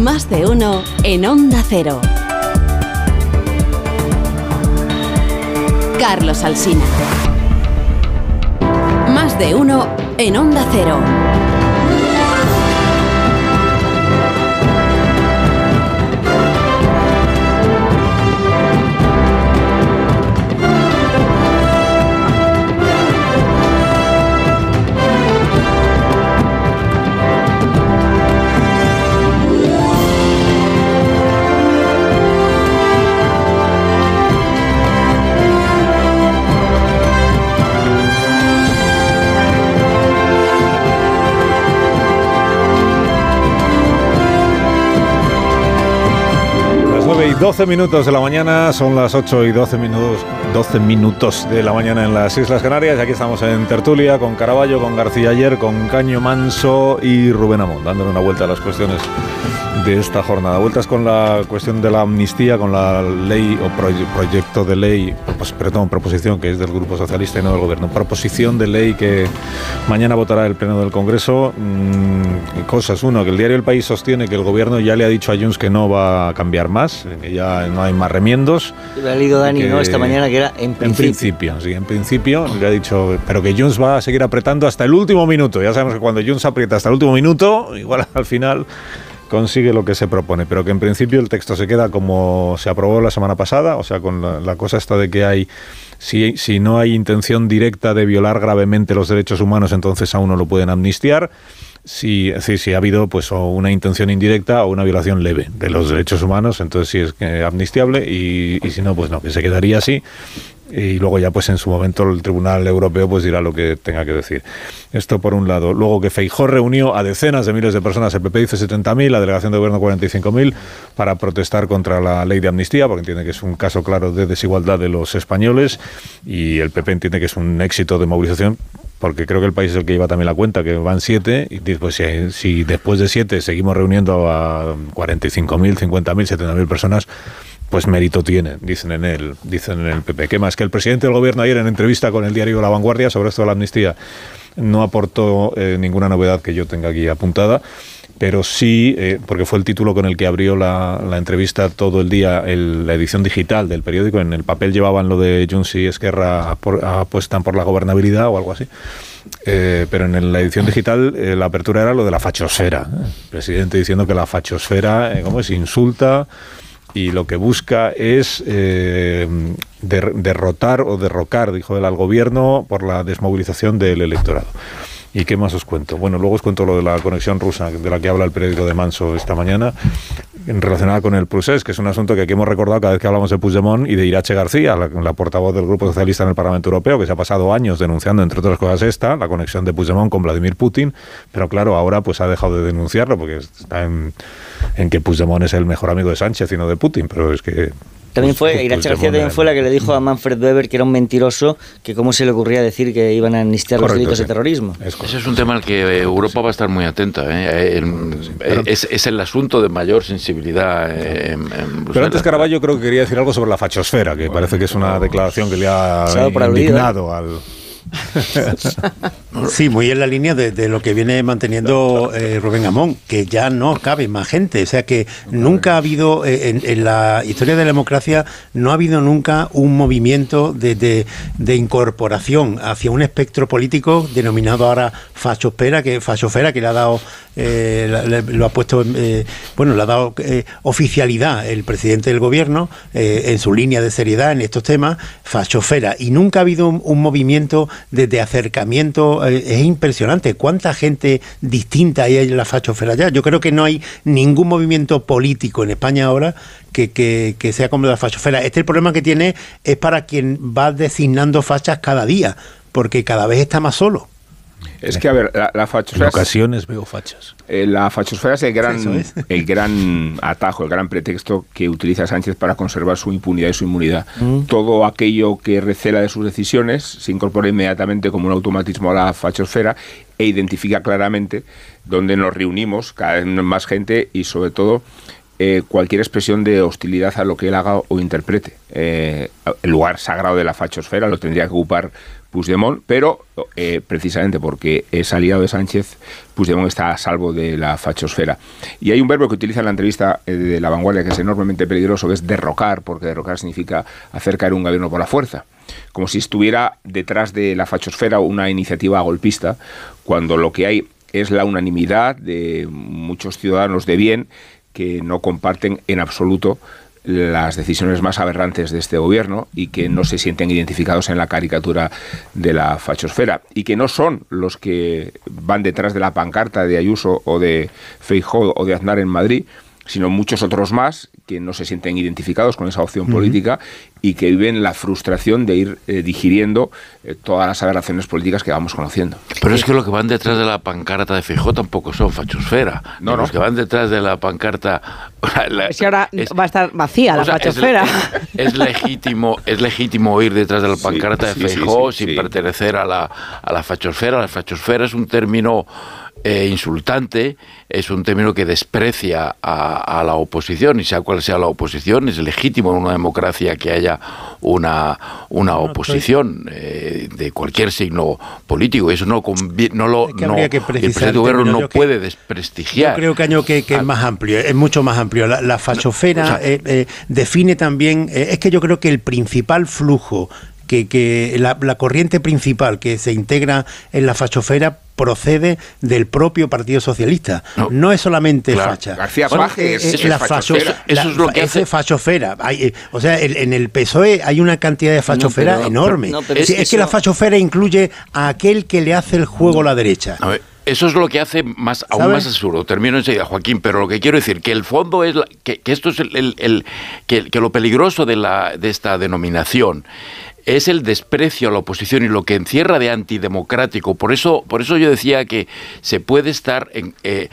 Más de uno en Onda Cero. Carlos Alsina. Más de uno en Onda Cero. 12 minutos de la mañana, son las 8 y 12 minutos, 12 minutos de la mañana en las Islas Canarias. Aquí estamos en Tertulia con Caraballo, con García Ayer, con Caño Manso y Rubén Amón, dándole una vuelta a las cuestiones de esta jornada. Vueltas con la cuestión de la amnistía, con la ley o proyecto de ley, pues, perdón, proposición que es del Grupo Socialista y no del Gobierno. Proposición de ley que mañana votará el Pleno del Congreso. Mm, cosas. Uno, que el diario El País sostiene que el Gobierno ya le ha dicho a Junts que no va a cambiar más, que ya no hay más remiendos. Lo ha leído Dani, ¿no? Esta mañana que era en principio. En principio, sí, en principio le ha dicho, pero que Junts va a seguir apretando hasta el último minuto. Ya sabemos que cuando Junts aprieta hasta el último minuto, igual al final consigue lo que se propone, pero que en principio el texto se queda como se aprobó la semana pasada, o sea, con la, cosa esta de que hay, si, si no hay intención directa de violar gravemente los derechos humanos, entonces a uno lo pueden amnistiar. Si, si, si ha habido pues o una intención indirecta o una violación leve de los derechos humanos, entonces sí es amnistiable y, y si no, pues no, que se quedaría así y luego ya pues en su momento el Tribunal Europeo pues dirá lo que tenga que decir. Esto por un lado. Luego que Feijó reunió a decenas de miles de personas, el PP dice 70.000, la delegación de gobierno 45.000 para protestar contra la ley de amnistía porque entiende que es un caso claro de desigualdad de los españoles y el PP entiende que es un éxito de movilización porque creo que el país es el que lleva también la cuenta, que van siete, y pues si, si después de siete seguimos reuniendo a 45.000, 50.000, 70.000 personas, pues mérito tiene, dicen en el, dicen en el PP. ¿Qué más? Que el presidente del gobierno ayer en entrevista con el diario La Vanguardia sobre esto de la amnistía no aportó eh, ninguna novedad que yo tenga aquí apuntada pero sí, eh, porque fue el título con el que abrió la, entrevista todo el día, el- la edición digital del periódico. En el papel llevaban lo de Junts y Esquerra por- apuestan por la gobernabilidad o algo así. Eh, pero en la edición digital eh, la apertura era lo de la fachosfera. El presidente diciendo que la fachosfera, ¿cómo es? Insulta y lo que busca es der- derrotar o derrocar, dijo él, al gobierno por la desmovilización del electorado. ¿Y qué más os cuento? Bueno, luego os cuento lo de la conexión rusa, de la que habla el periódico de Manso esta mañana, relacionada con el procés, que es un asunto que aquí hemos recordado cada vez que hablamos de Puigdemont y de Irache García, la, la portavoz del Grupo Socialista en el Parlamento Europeo, que se ha pasado años denunciando, entre otras cosas, esta, la conexión de Puigdemont con Vladimir Putin, pero claro, ahora pues ha dejado de denunciarlo porque está en, en que Puigdemont es el mejor amigo de Sánchez y no de Putin, pero es que... También fue, pues, Irache García también fue la que le dijo a Manfred Weber que era un mentiroso, que cómo se le ocurría decir que iban a amnistiar los delitos sí. de terrorismo. Ese es un tema al que eh, Europa va a estar muy atenta. ¿eh? El- es, es el asunto de mayor sensibilidad eh, en, en Pero antes Caraballo creo que quería decir algo sobre la fachosfera, que parece que es una declaración que le ha indignado al... Sí, muy en la línea de, lo que viene manteniendo eh, Rubén Amón, que ya no cabe más gente. O sea que nunca ha habido, eh, en, la historia de la democracia, no ha habido nunca un movimiento de, de- incorporación hacia un espectro político denominado ahora fachosfera, que, fachosfera, que le ha dado, eh, lo ha puesto, en, bueno, le ha dado oficialidad el presidente del gobierno en su línea de seriedad en estos temas, fachosfera. Y nunca ha habido un movimiento de, de acercamiento, eh, es impresionante. ¿Cuánta gente distinta hay en la fachosfera ya? Yo creo que no hay ningún movimiento político en España ahora que, que- sea como la fachosfera. Este el problema que tiene es para quien va designando fachas cada día, porque cada vez está más solo. Es que, a ver, la, la En fachosfera... ocasiones veo fachas. Eh, la fachosfera es el gran, es. el gran atajo, el gran pretexto que utiliza Sánchez para conservar su impunidad y su inmunidad. Mm. Todo aquello que recela de sus decisiones se incorpora inmediatamente como un automatismo a la fachosfera e identifica claramente dónde nos reunimos, cada vez más gente y sobre todo eh, cualquier expresión de hostilidad a lo que él haga o interprete. Eh, el lugar sagrado de la fachosfera lo tendría que ocupar Puigdemont, pero eh, precisamente porque es aliado de Sánchez, Puigdemont está a salvo de la fachosfera. Y hay un verbo que utiliza en la entrevista de La Vanguardia que es enormemente peligroso, que es derrocar, porque derrocar significa hacer caer un gobierno por la fuerza. Como si estuviera detrás de la fachosfera una iniciativa golpista, cuando lo que hay es la unanimidad de muchos ciudadanos de bien que no comparten en absoluto las decisiones más aberrantes de este gobierno y que no se sienten identificados en la caricatura de la fachosfera y que no son los que van detrás de la pancarta de Ayuso o de Feijóo o de Aznar en Madrid, sino muchos otros más que no se sienten identificados con esa opción política y que viven la frustración de ir eh, digiriendo eh, todas las aberraciones políticas que vamos conociendo. Pero es que lo que van detrás de la pancarta de Feijóo tampoco son fachosfera. No, no. Los que van detrás de la pancarta... la- Es que ahora es- va a estar vacía la sea, fachosfera. Es, legítimo, es legítimo ir detrás de la pancarta sí, de sí, Feijóo sí, sin sí. pertenecer a la, a la fachosfera. La fachosfera es un término eh, insultante, es un término que desprecia a, a la oposición y sea cual sea la oposición, es legítimo en una democracia que haya una, una oposición eh, de cualquier signo político. Eso no, no lo que no, habría que el presidente término. no que- puede desprestigiar. Yo creo que año que, que es más amplio, es mucho más amplio. La, la fachosfera o sea- eh, define también, es que yo creo que el principal flujo, que, que la, la corriente principal que se integra en la fachosfera procede del propio Partido Socialista. No, es solamente Claro. facha. García Bueno, Paje eh, es- eh, es la fachosfera. facho- Eso es lo que hace- fachosfera. Hay, eh, o sea, el- en el PSOE hay una cantidad de fachosfera pero- enorme. no, pero es es, que eso- la fachosfera incluye a aquel que le hace el juego a la derecha. A ver, eso es lo que hace más aún ¿Sabe? más absurdo. Termino enseguida, Joaquín, pero lo que quiero decir que el fondo es la- que, que esto es el, el- el- que, que lo peligroso de la de esta denominación es el desprecio a la oposición y lo que encierra de antidemocrático. Por eso, por eso yo decía que se puede estar eh,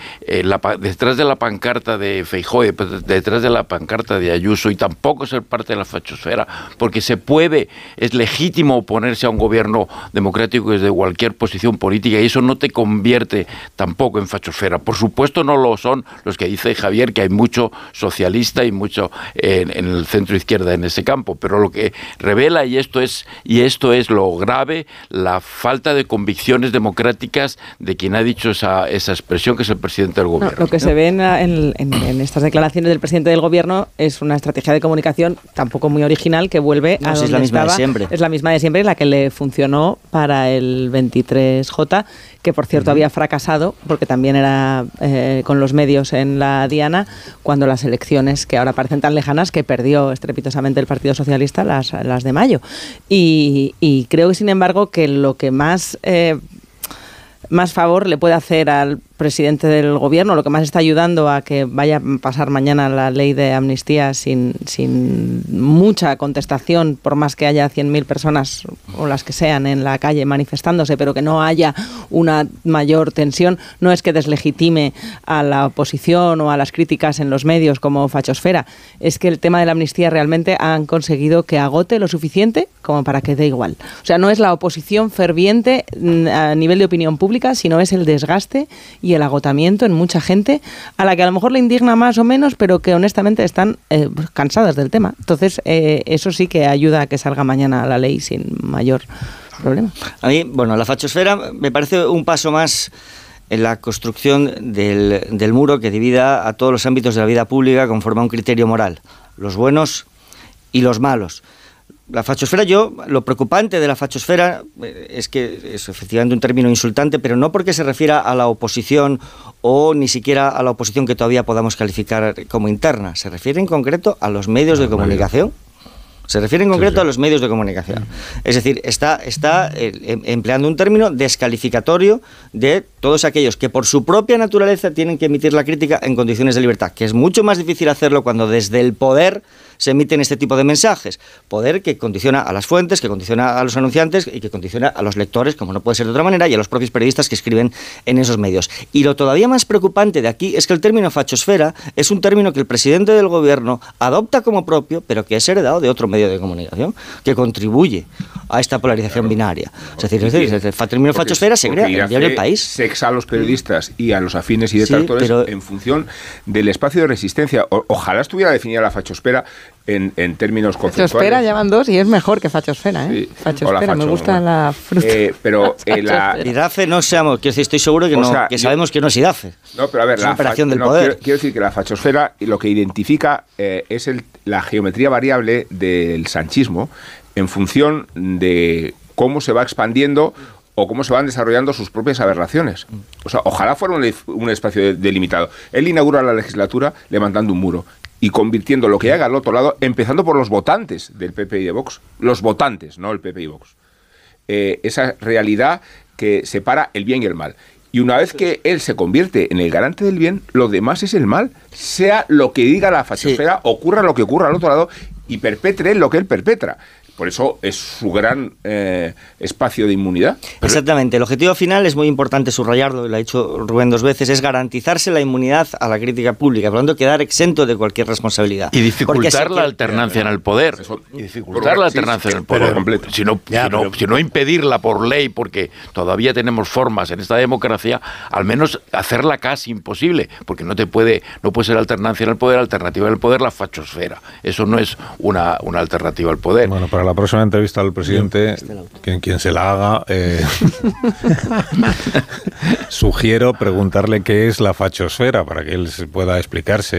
pa- detrás de la pancarta de Feijóo, detrás de la pancarta de Ayuso y tampoco ser parte de la fachosfera, porque se puede, es legítimo oponerse a un gobierno democrático desde cualquier posición política y eso no te convierte tampoco en fachosfera. Por supuesto no lo son los que dice Javier, que hay mucho socialista y mucho en, en el centro izquierda en ese campo, pero lo que revela y esto es es, y esto es lo grave, la falta de convicciones democráticas de quien ha dicho esa, esa expresión, que es el presidente del gobierno. lo que se ve en, en- en estas declaraciones del presidente del gobierno es una estrategia de comunicación tampoco muy original que vuelve No, a si es donde la misma de siempre. Es la misma de siempre, la que le funcionó para el 23J, que por cierto había fracasado porque también era eh, con los medios en la diana cuando las elecciones que ahora parecen tan lejanas que perdió estrepitosamente el Partido Socialista las, las de mayo. Y, y creo que sin embargo que lo que más eh, más favor le puede hacer al presidente del gobierno, lo que más está ayudando a que vaya a pasar mañana la ley de amnistía sin, sin mucha contestación, por más que haya 100.000 personas o las que sean en la calle manifestándose, pero que no haya una mayor tensión, no es que deslegitime a la oposición o a las críticas en los medios como fachosfera, es que el tema de la amnistía realmente han conseguido que agote lo suficiente como para que dé igual. O sea, no es la oposición ferviente mm, a nivel de opinión pública, sino es el desgaste y el agotamiento en mucha gente a la que a lo mejor le indigna más o menos, pero que honestamente están eh, pues, cansadas del tema. Entonces, eh, eso sí que ayuda a que salga mañana la ley sin mayor problema. A mí, bueno, la fachosfera me parece un paso más en la construcción del, del muro que divida a todos los ámbitos de la vida pública conforme a un criterio moral, los buenos y los malos. La fachosfera, yo, lo preocupante de la fachosfera eh, es que es efectivamente un término insultante, pero no porque se refiera a la oposición o ni siquiera a la oposición que todavía podamos calificar como interna. Se refiere en concreto a los medios de comunicación. Se refiere en concreto a los medios de comunicación. Es decir, está, está eh, em- empleando un término descalificatorio de todos aquellos que por su propia naturaleza tienen que emitir la crítica en condiciones de libertad, que es mucho más difícil hacerlo cuando desde el poder se emiten este tipo de mensajes. Poder que condiciona a las fuentes, que condiciona a los anunciantes y que condiciona a los lectores, como no puede ser de otra manera, y a los propios periodistas que escriben en esos medios. Y lo todavía más preocupante de aquí es que el término fachosfera es un término que el presidente del gobierno adopta como propio, pero que es heredado de otro medio de comunicación que contribuye a esta polarización binaria. Es decir, es decir, el término fachosfera se crea en el País. Sexa a los periodistas y a los afines y Sí, detractores pero- en función del espacio de resistencia. O- ojalá estuviera definida la fachosfera en, en términos Fachosfera conceptuales. llaman dos y es mejor que fachosfera, ¿eh? Fachosfera, Hola, me gusta bueno. la fruta. Eh, pero eh, la, IDAFE no seamos, quiero decir, estoy seguro que, O no, sea, que yo- sabemos que no es IDAFE. No, pero a ver, Es la operación del no, poder. Quiero, quiero decir que la fachosfera y lo que identifica eh, es el- la geometría variable del sanchismo en función de cómo se va expandiendo o cómo se van desarrollando sus propias aberraciones. O sea, ojalá fuera un, un espacio de- delimitado. Él inaugura la legislatura levantando un muro y convirtiendo lo que haga al otro lado, empezando por los votantes del PP y de Vox, los votantes, no el PP y Vox eh, esa realidad que separa el bien y el mal. Y una vez que él se convierte en el garante del bien, lo demás es el mal. Sea lo que diga la fachosfera, ocurra lo que ocurra al otro lado y perpetre lo que él perpetra. Por eso es su gran eh, espacio de inmunidad. Exactamente. El objetivo final es muy importante subrayarlo, lo ha dicho Rubén dos veces, es garantizarse la inmunidad a la crítica pública, por lo tanto quedar exento de cualquier responsabilidad. Y dificultar la alternancia en el poder. Y dificultar la Sí, alternancia en el pero- poder. Si no, si, no, si no impedirla por ley, porque todavía tenemos formas en esta democracia, al menos hacerla casi imposible, porque no te puede, no puede ser alternancia en el poder, alternativa en el poder, la fachosfera. Eso no es una, una alternativa al poder. Bueno, para la próxima entrevista al presidente, quien, quien se la haga, eh, sugiero preguntarle qué es la fachosfera para que él se pueda explicarse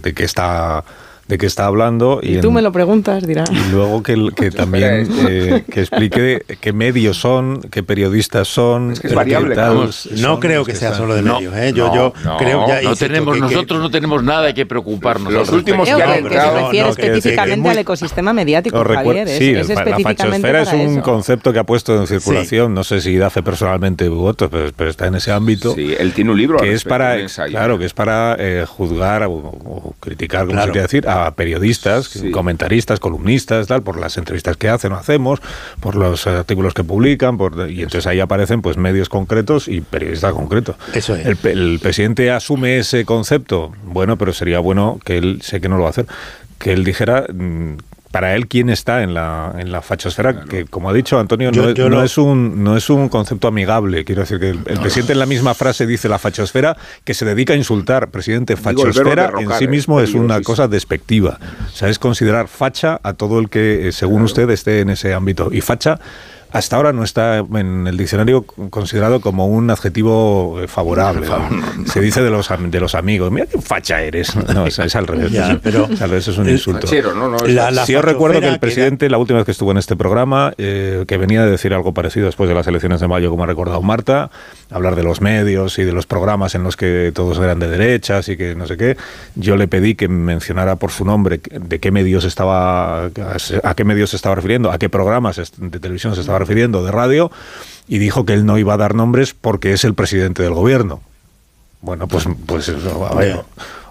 de qué está de qué está hablando y, Y tú en- me lo preguntas, dirá. y luego que, que también eh, que explique qué medios son, qué periodistas son, que es qué variable, tal vamos. son No creo los que sea están- solo de medios, ¿eh? Yo, no, yo no, creo ya no tenemos que- que- nosotros no tenemos nada que preocuparnos. Los respecto. últimos que han que, que entrado- se refiere no, que- que- que específicamente al ecosistema mediático, Javier. Es, sí, es la- la fachosfera es un eso. concepto que ha puesto en circulación. No sé si DAFE personalmente u otros, pero, pero está en ese ámbito. Sí, él tiene un libro que es para, claro, que es para eh, juzgar o, criticar, como se quiere decir, a periodistas, comentaristas, columnistas, tal, por las entrevistas que hacen o hacemos, por los artículos que publican, por, y entonces ahí aparecen pues medios concretos y periodistas concretos. Eso es. El, el presidente asume ese concepto, bueno, pero sería bueno que él, sé que no lo va a hacer, que él dijera mm, para él quién está en la, en la fachosfera, que como ha dicho Antonio, Yo- no, es- yo no lo- es un, no es un concepto amigable. Quiero decir que el, el presidente en la misma frase dice la fachosfera que se dedica a insultar. Presidente, Digo, fachosfera en derrocar, sí eh, mismo es una cosa despectiva. O sea, es considerar facha a todo el que, eh, según usted, esté en ese ámbito. Y facha hasta ahora no está en el diccionario considerado como un adjetivo eh, favorable. ¿no? Se dice de los, de los amigos, mira qué facha eres. No, es, es al revés. Ya, pero- Es al revés, es un insulto. Fachero, no, no, es La- la Sí, os recuerdo que el presidente, la última vez que estuvo en este programa, eh, que venía de decir algo parecido después de las elecciones de mayo, como ha recordado Marta, hablar de los medios y de los programas en los que todos eran de derechas y que no sé qué, yo le pedí que mencionara por su nombre de qué medios estaba, a qué medios se estaba refiriendo, a qué programas de televisión se estaba refiriendo, de radio, y dijo que él no iba a dar nombres porque es el presidente del gobierno. Bueno, pues, pues eso, a ver,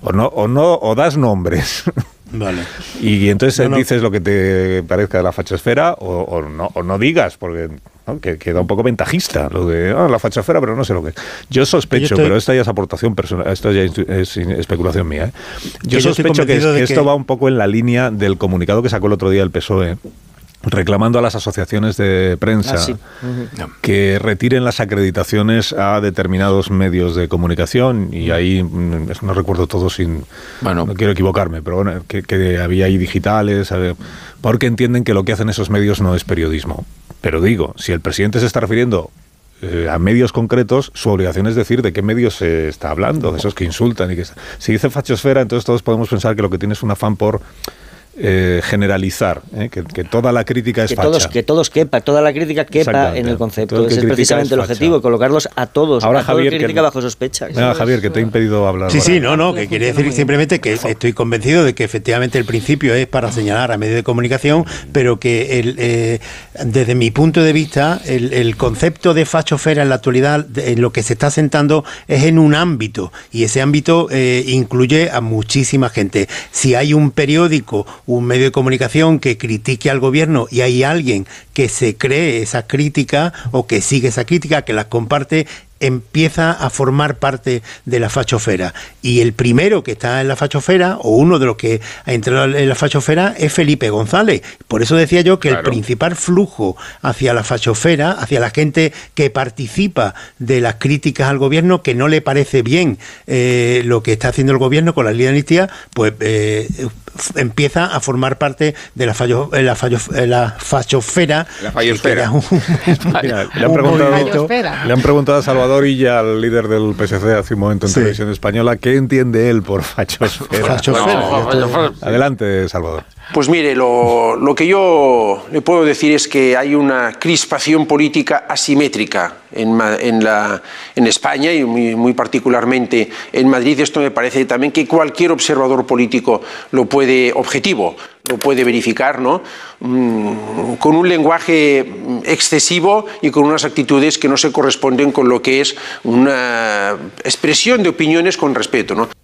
o no, o no, o das nombres. Vale. Y entonces No, no. dices lo que te parezca de la fachosfera o, o no, o no digas, porque ¿no? que queda un poco ventajista lo de ah, la fachosfera, pero no sé lo que. Yo sospecho, Yo estoy- pero esta ya es aportación personal, esto ya es, es especulación mía. ¿eh? Yo Que yo estoy sospecho que, esto que- va un poco en la línea del comunicado que sacó el otro día el PSOE. Reclamando a las asociaciones de prensa Ah, sí. que retiren las acreditaciones a determinados medios de comunicación y ahí mm, no recuerdo todo sin Bueno. no quiero equivocarme pero bueno que, que había ahí digitales porque entienden que lo que hacen esos medios no es periodismo pero digo si el presidente se está refiriendo eh, a medios concretos, su obligación es decir de qué medios se está hablando, de esos que insultan y que si dice fachosfera, entonces todos podemos pensar que lo que tiene es un afán por eh, generalizar, ¿eh? que, que toda la crítica es que facha. todos, que todos quepa, toda la crítica quepa en el concepto. Ese es precisamente es el facha. objetivo, colocarlos a todos, Ahora a todo el Javier, que bajo sospecha. Venga, Javier, que te he impedido hablar. Sí, sí, no, no, que quiere decir simplemente que estoy convencido de que efectivamente el principio es para señalar a medios de comunicación, pero que el, eh, desde mi punto de vista el, el concepto de fachofera en la actualidad en lo que se está sentando es en un ámbito y ese ámbito eh, incluye a muchísima gente. Si hay un periódico, un medio de comunicación que critique al gobierno y hay alguien que se cree esa crítica o que sigue esa crítica, que la comparte, empieza a formar parte de la fachofera. Y el primero que está en la fachofera, o uno de los que ha entrado en la fachofera, es Felipe González. Por eso decía yo que el principal flujo hacia la fachofera, hacia la gente que participa de las críticas al gobierno, que no le parece bien eh, lo que está haciendo el gobierno con la ley de amnistía, pues eh, empieza a formar parte de la, fallo, la, fallo- la fachofera. La fallosfera. un- Mira, le, han un preguntado, le han preguntado a Salvador Illa, al líder del PSC, hace un momento en Sí. televisión española, ¿qué entiende él por fachosfera? Fachosfera, No, está. Adelante, Salvador. Pues mire, lo, que yo le puedo decir es que hay una crispación política asimétrica en, España y muy, muy particularmente en Madrid. Esto me parece también que cualquier observador político lo puede, objetivo, lo puede verificar, ¿no? Mm, con un lenguaje excesivo y con unas actitudes que no se corresponden con lo que es una expresión de opiniones con respeto, ¿no?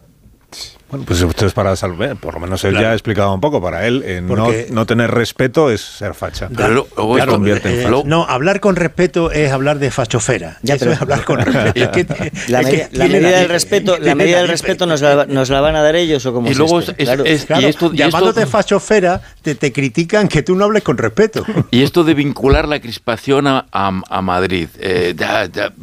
Bueno, pues esto es para salvar, por lo menos él Claro. ya ha explicado un poco, para él eh, no, no tener respeto es ser facha. Claro, claro, convierte en eh, facha. no, hablar con respeto es hablar de fachofera. Ya, Eso pero- es hablar con respeto. Es que- La, es que medida- la tiene medida la- del respeto, la medida del respeto nos la, nos la van a dar ellos o como Y luego es- es- Claro, y esto- y llamándote esto- fachofera, te, te critican que tú no hables con respeto. Y esto de vincular la crispación a, a- a Madrid, eh, ya, ya-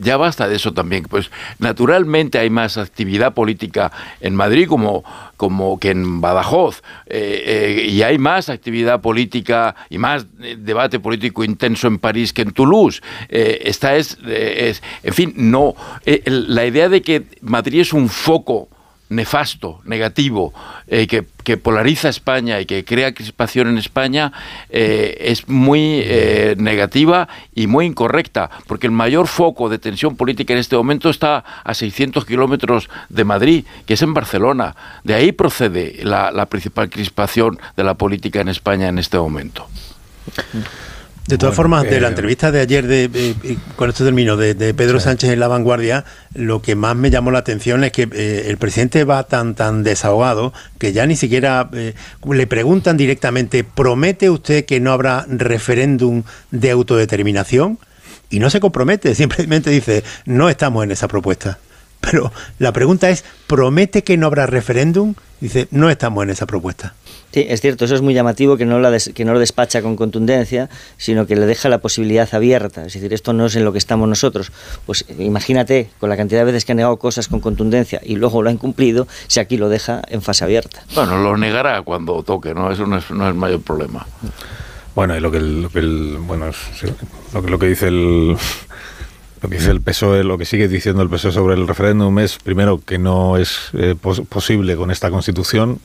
ya basta de eso también. Pues naturalmente hay más actividad política en Madrid como, como que en Badajoz, eh, eh, y hay más actividad política y más eh, debate político intenso en París que en Toulouse. Eh, esta es, es- en fin, no. la idea de que Madrid es un foco nefasto, negativo, eh, que, que polariza España y que crea crispación en España, eh, es muy eh, negativa y muy incorrecta, porque el mayor foco de tensión política en este momento está a 600 kilómetros de Madrid, que es en Barcelona. De ahí procede la, la principal crispación de la política en España en este momento. De todas Bueno, formas, de la eh, entrevista de ayer, de, eh, y con esto termino, de, de Pedro Sánchez en La Vanguardia, lo que más me llamó la atención es que eh, el presidente va tan tan desahogado que ya ni siquiera eh, le preguntan directamente, ¿promete usted que no habrá referéndum de autodeterminación? Y no se compromete, simplemente dice, no estamos en esa propuesta. Pero la pregunta es, ¿promete que no habrá referéndum? Dice, no estamos en esa propuesta. Sí, es cierto, eso es muy llamativo que no, la des- que no lo despacha con contundencia, sino que le deja la posibilidad abierta. Es decir, esto no es en lo que estamos nosotros. Pues imagínate, con la cantidad de veces que ha negado cosas con contundencia y luego lo ha incumplido, si aquí lo deja en fase abierta. Bueno, lo negará cuando toque, ¿no? Eso no es, no es mayor problema. Bueno, y lo que el, lo que el- bueno, sí, lo que lo que dice el lo que dice el PSOE, lo que sigue diciendo el PSOE sobre el referéndum es primero que no es eh, pos- posible con esta Constitución.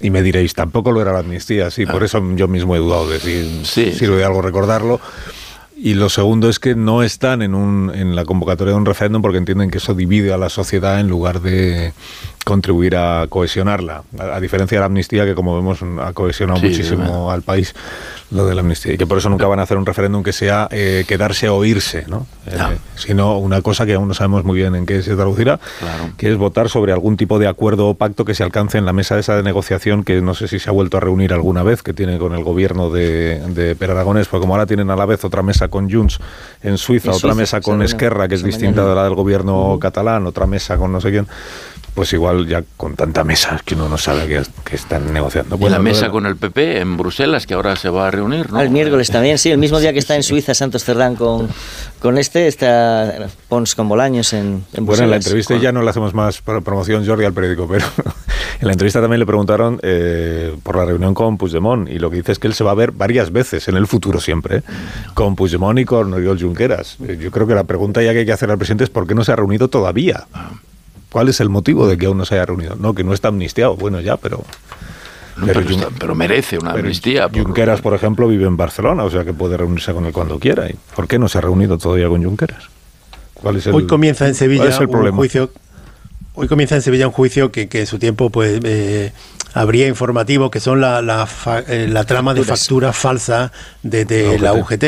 Y me diréis, tampoco lo era la amnistía, sí, por eso yo mismo he dudado de si sirve de algo recordarlo. Y lo segundo es que no están en, un, en la convocatoria de un referéndum porque entienden que eso divide a la sociedad en lugar de contribuir a cohesionarla. A, a diferencia de la amnistía, que como vemos ha cohesionado Sí, muchísimo al país, lo de la amnistía. Y que por eso nunca van a hacer un referéndum que sea eh, quedarse o oírse, ¿no? Eh, sino una cosa que aún no sabemos muy bien en qué se traducirá, que es votar sobre algún tipo de acuerdo o pacto que se alcance en la mesa esa de negociación que no sé si se ha vuelto a reunir alguna vez, que tiene con el gobierno de, de Per Aragonés, porque como ahora tienen a la vez otra mesa con Junts en Suiza, En otra mesa con Esquerra, que es distinta de la del gobierno catalán, otra mesa con no sé quién, pues igual ya con tanta mesa que uno no sabe que, que están negociando. Y Bueno, la mesa con el PP en Bruselas, que ahora se va a reunir, ¿no? El miércoles también, sí, el mismo día que está en Suiza Santos Cerdán con, con este, está Pons con Bolaños en, en Bueno, en Bruselas. la entrevista ya no le hacemos más pro- promoción, Jordi, al periódico, pero en la entrevista también le preguntaron eh, por la reunión con Puigdemont y lo que dice es que él se va a ver varias veces en el futuro siempre, ¿eh? con Puigdemont y con Oriol Junqueras. Eh, Yo creo que la pregunta ya que hay que hacer al presidente es ¿por qué no se ha reunido todavía? ¿Cuál es el motivo de que aún no se haya reunido? No, que no está amnistiado. Bueno, ya, pero... pero Jun- está- pero merece una pero amnistía, por- Junqueras, por ejemplo, vive en Barcelona, o sea que puede reunirse con él cuando quiera. ¿Y ¿Por qué no se ha reunido todavía con Junqueras? ¿Cuál es el, Hoy comienza en cuál Sevilla es el un problema? juicio. Hoy comienza en Sevilla un juicio que, que en su tiempo pues eh, habría informativo que son la, la, fa- eh, la trama de facturas falsas de, de la UGT.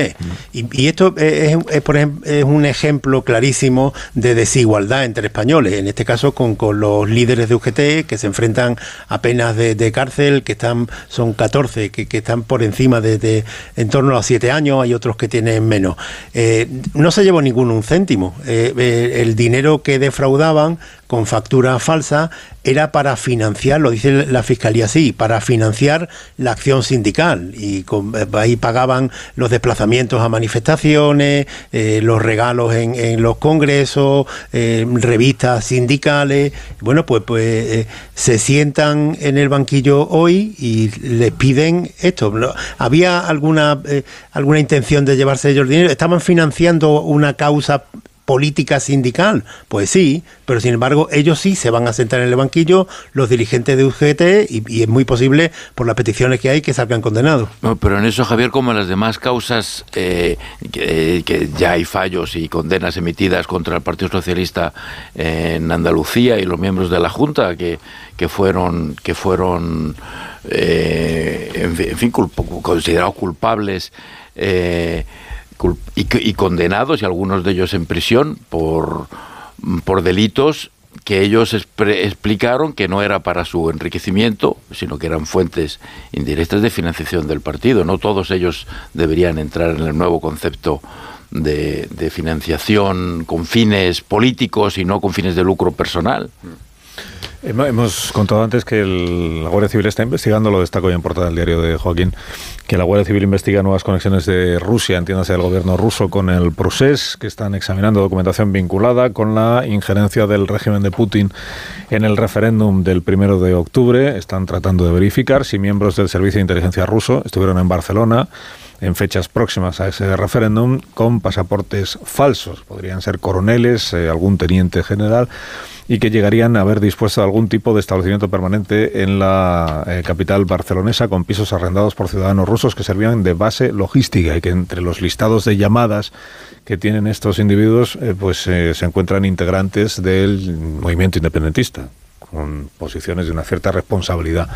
Y, y esto es, es, por ejemplo, es un ejemplo clarísimo de desigualdad entre españoles, en este caso con, con los líderes de UGT que se enfrentan a penas de, de cárcel, que están son 14, que, que están por encima de, de en torno a los 7 años, hay otros que tienen menos. Eh, no se llevó ninguno un céntimo. Eh, el dinero que defraudaban con factura falsa era para financiar, lo dice la fiscalía así, para financiar la acción sindical y con- eh, ahí pagaban los desplazamientos a manifestaciones, eh, los regalos en, los congresos, eh, revistas sindicales. Bueno, pues, pues se sientan en el banquillo hoy y les piden esto. ¿Había alguna, alguna intención de llevarse ellos dinero? ¿Estaban financiando una causa política sindical? Pues sí, pero sin embargo ellos sí se van a sentar en el banquillo, los dirigentes de UGT, y, es muy posible, por las peticiones que hay, que salgan condenados. No, pero en eso, Javier, como en las demás causas, eh, que, que ya hay fallos y condenas emitidas contra el Partido Socialista en Andalucía y los miembros de la Junta que, que fueron, que fueron eh, en fin, culp- considerados culpables eh, cul- y, condenados, y algunos de ellos en prisión por, por delitos que ellos explicaron que no era para su enriquecimiento, sino que eran fuentes indirectas de financiación del partido. No todos ellos deberían entrar en el nuevo concepto de, de financiación con fines políticos y no con fines de lucro personal. Hemo- Hemos contado antes que el- la Guardia Civil está investigando, lo destaco ya en portada del diario de Joaquín, que la Guardia Civil investiga nuevas conexiones de Rusia, entiéndase del gobierno ruso, con el Prusés, que están examinando documentación vinculada con la injerencia del régimen de Putin en el referéndum del primero de octubre. Están tratando de verificar si miembros del Servicio de Inteligencia ruso estuvieron en Barcelona en fechas próximas a ese referéndum con pasaportes falsos. Podrían ser coroneles, eh, algún teniente general y que llegarían a haber dispuesto algún tipo de establecimiento permanente en la eh, capital barcelonesa con pisos arrendados por ciudadanos rusos que servían de base logística y que entre los listados de llamadas que tienen estos individuos eh, pues eh, se encuentran integrantes del movimiento independentista con posiciones de una cierta responsabilidad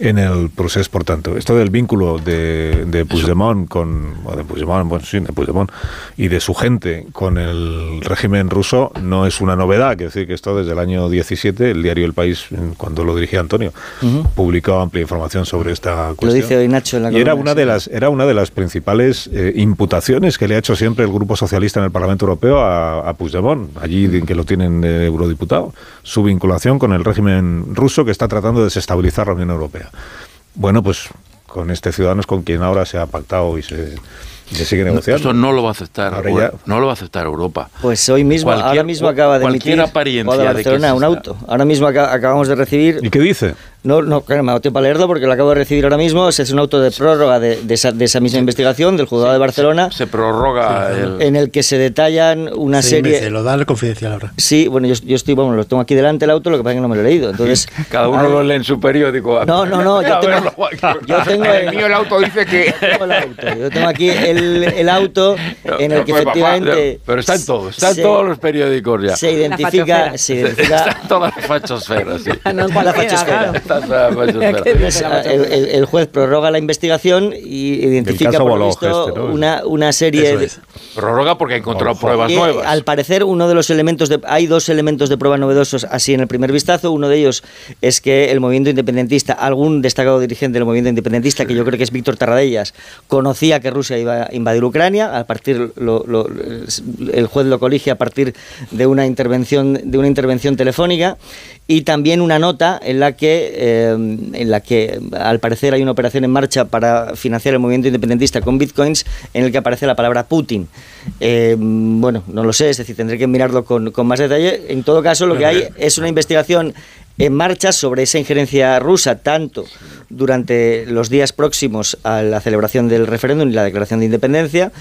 en el proceso, por tanto. Esto del vínculo de, de Puigdemont con, o de Puigdemont, bueno, sí, de Puigdemont, y de su gente con el régimen ruso no es una novedad, que decir que esto desde el año 17, el diario El País, cuando lo dirigía Antonio, publicó amplia información sobre esta Lo cuestión. dice hoy Nacho en la Y era una de las era una de las principales eh, imputaciones que le ha hecho siempre el Grupo Socialista en el Parlamento Europeo a, a Puigdemont, allí de- que lo tienen de eurodiputado, su vinculación con el régimen ruso que está tratando de desestabilizar la Unión Europea. Bueno, pues con este Ciudadanos con quien ahora se ha pactado y se, y se sigue negociando. Eso no lo va a aceptar. Ahora Europa, ya- No lo va a aceptar Europa. Pues hoy mismo, Cualquier- ahora mismo acaba de cualquier emitir apariencia de que un auto. Ahora mismo aca- acabamos de recibir. ¿Y qué dice? No, no, claro, me ha dado tiempo a leerlo porque lo acabo de recibir ahora mismo. Es un auto de prórroga de, de esa, de esa misma investigación del juzgado de Barcelona. Se prorroga el... En el que se detallan una Seis serie. meses, lo da el confidencial ahora. Sí, bueno, yo, yo estoy, bueno, lo tengo aquí delante el auto, lo que pasa es que no me lo he leído. Entonces, Cada uno lo lee en su periódico. No, no, no, yo tengo- verlo. yo tengo En el el- mío el auto dice que... tengo el auto. Yo tengo aquí el, el auto en el que Pues, papá, efectivamente pero está en todo, está en se- todos los periódicos ya. se identifica, se identifica Está en todas las fachosferas. sí. no en la fachosfera. Está Pues, el, el- el juez prorroga la investigación y identifica por lo visto este, ¿no? una, una serie de. Prorroga porque ha encontrado pruebas que, nuevas. Al parecer, uno de los elementos de. Hay dos elementos de prueba novedosos así en el primer vistazo. Uno de ellos es que el movimiento independentista, algún destacado dirigente del movimiento independentista, que yo creo que es Víctor Tarradellas, conocía que Rusia iba a invadir Ucrania. A partir, lo- lo- el juez lo colige a partir de una intervención, de una intervención telefónica. Y también una nota en la que, eh, en la que al parecer hay una operación en marcha para financiar el movimiento independentista con bitcoins, en el que aparece la palabra Putin. Eh, bueno, no lo sé, es decir, tendré que mirarlo con, con más detalle. En todo caso, lo que hay es una investigación en marcha sobre esa injerencia rusa, tanto durante los días próximos a la celebración del referéndum y la declaración de independencia,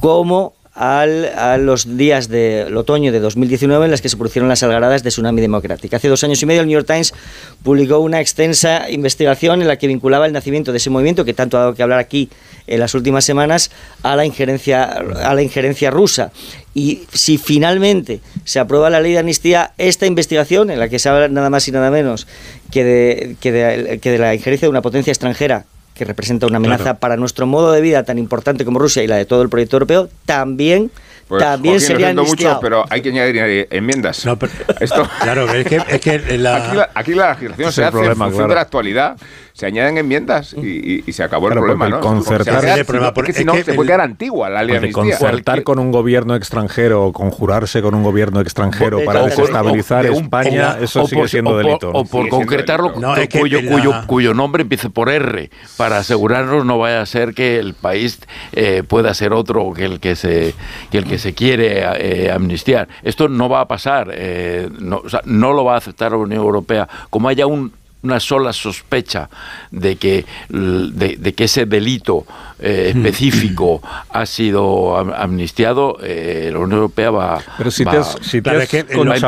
como al- a los días del otoño de 2019 en las que se produjeron las algaradas de Tsunami Democrática. Hace dos años y medio el New York Times publicó una extensa investigación en la que vinculaba el nacimiento de ese movimiento, que tanto ha dado que hablar aquí en las últimas semanas, a la injerencia, a la injerencia rusa. Y si finalmente se aprueba la ley de amnistía, esta investigación, en la que se habla nada más y nada menos que de, que de, que de la injerencia de una potencia extranjera que representa una amenaza Claro. para nuestro modo de vida tan importante como Rusia y la de todo el proyecto europeo, también, Pues, también Joaquín, sería mucho, pero hay que añadir enmiendas. No, pero- Esto, Claro, es que, es que la, aquí, la, aquí la legislación se hace problema, en función claro. de la actualidad, se añañan enmiendas y, y- y se acabó Claro, el problema, porque ¿no? el concertar- Se hace- el problema, porque si no, se el- puede quedar antigua la ley de concertar con un gobierno extranjero o conjurarse con un gobierno extranjero para desestabilizar España, eso sigue siendo delito. O por concretarlo, delito. No, es que cuyo, la- cuyo, cuyo nombre empiece por R, para asegurarnos no vaya a ser que el país eh, pueda ser otro que el que se, que el que se quiere eh, amnistiar. Esto no va a pasar, eh, no, o sea, no lo va a aceptar la Unión Europea. Como haya un una sola sospecha de que, de, de que ese delito eh, específico ha sido am- amnistiado, eh, la Unión Europea va, Pero si va- te has, si te has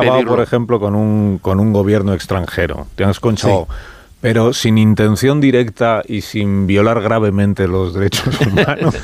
impedirlo. por ejemplo, con un, con un gobierno extranjero, te has conchabado, pero sin intención directa y sin violar gravemente los derechos humanos.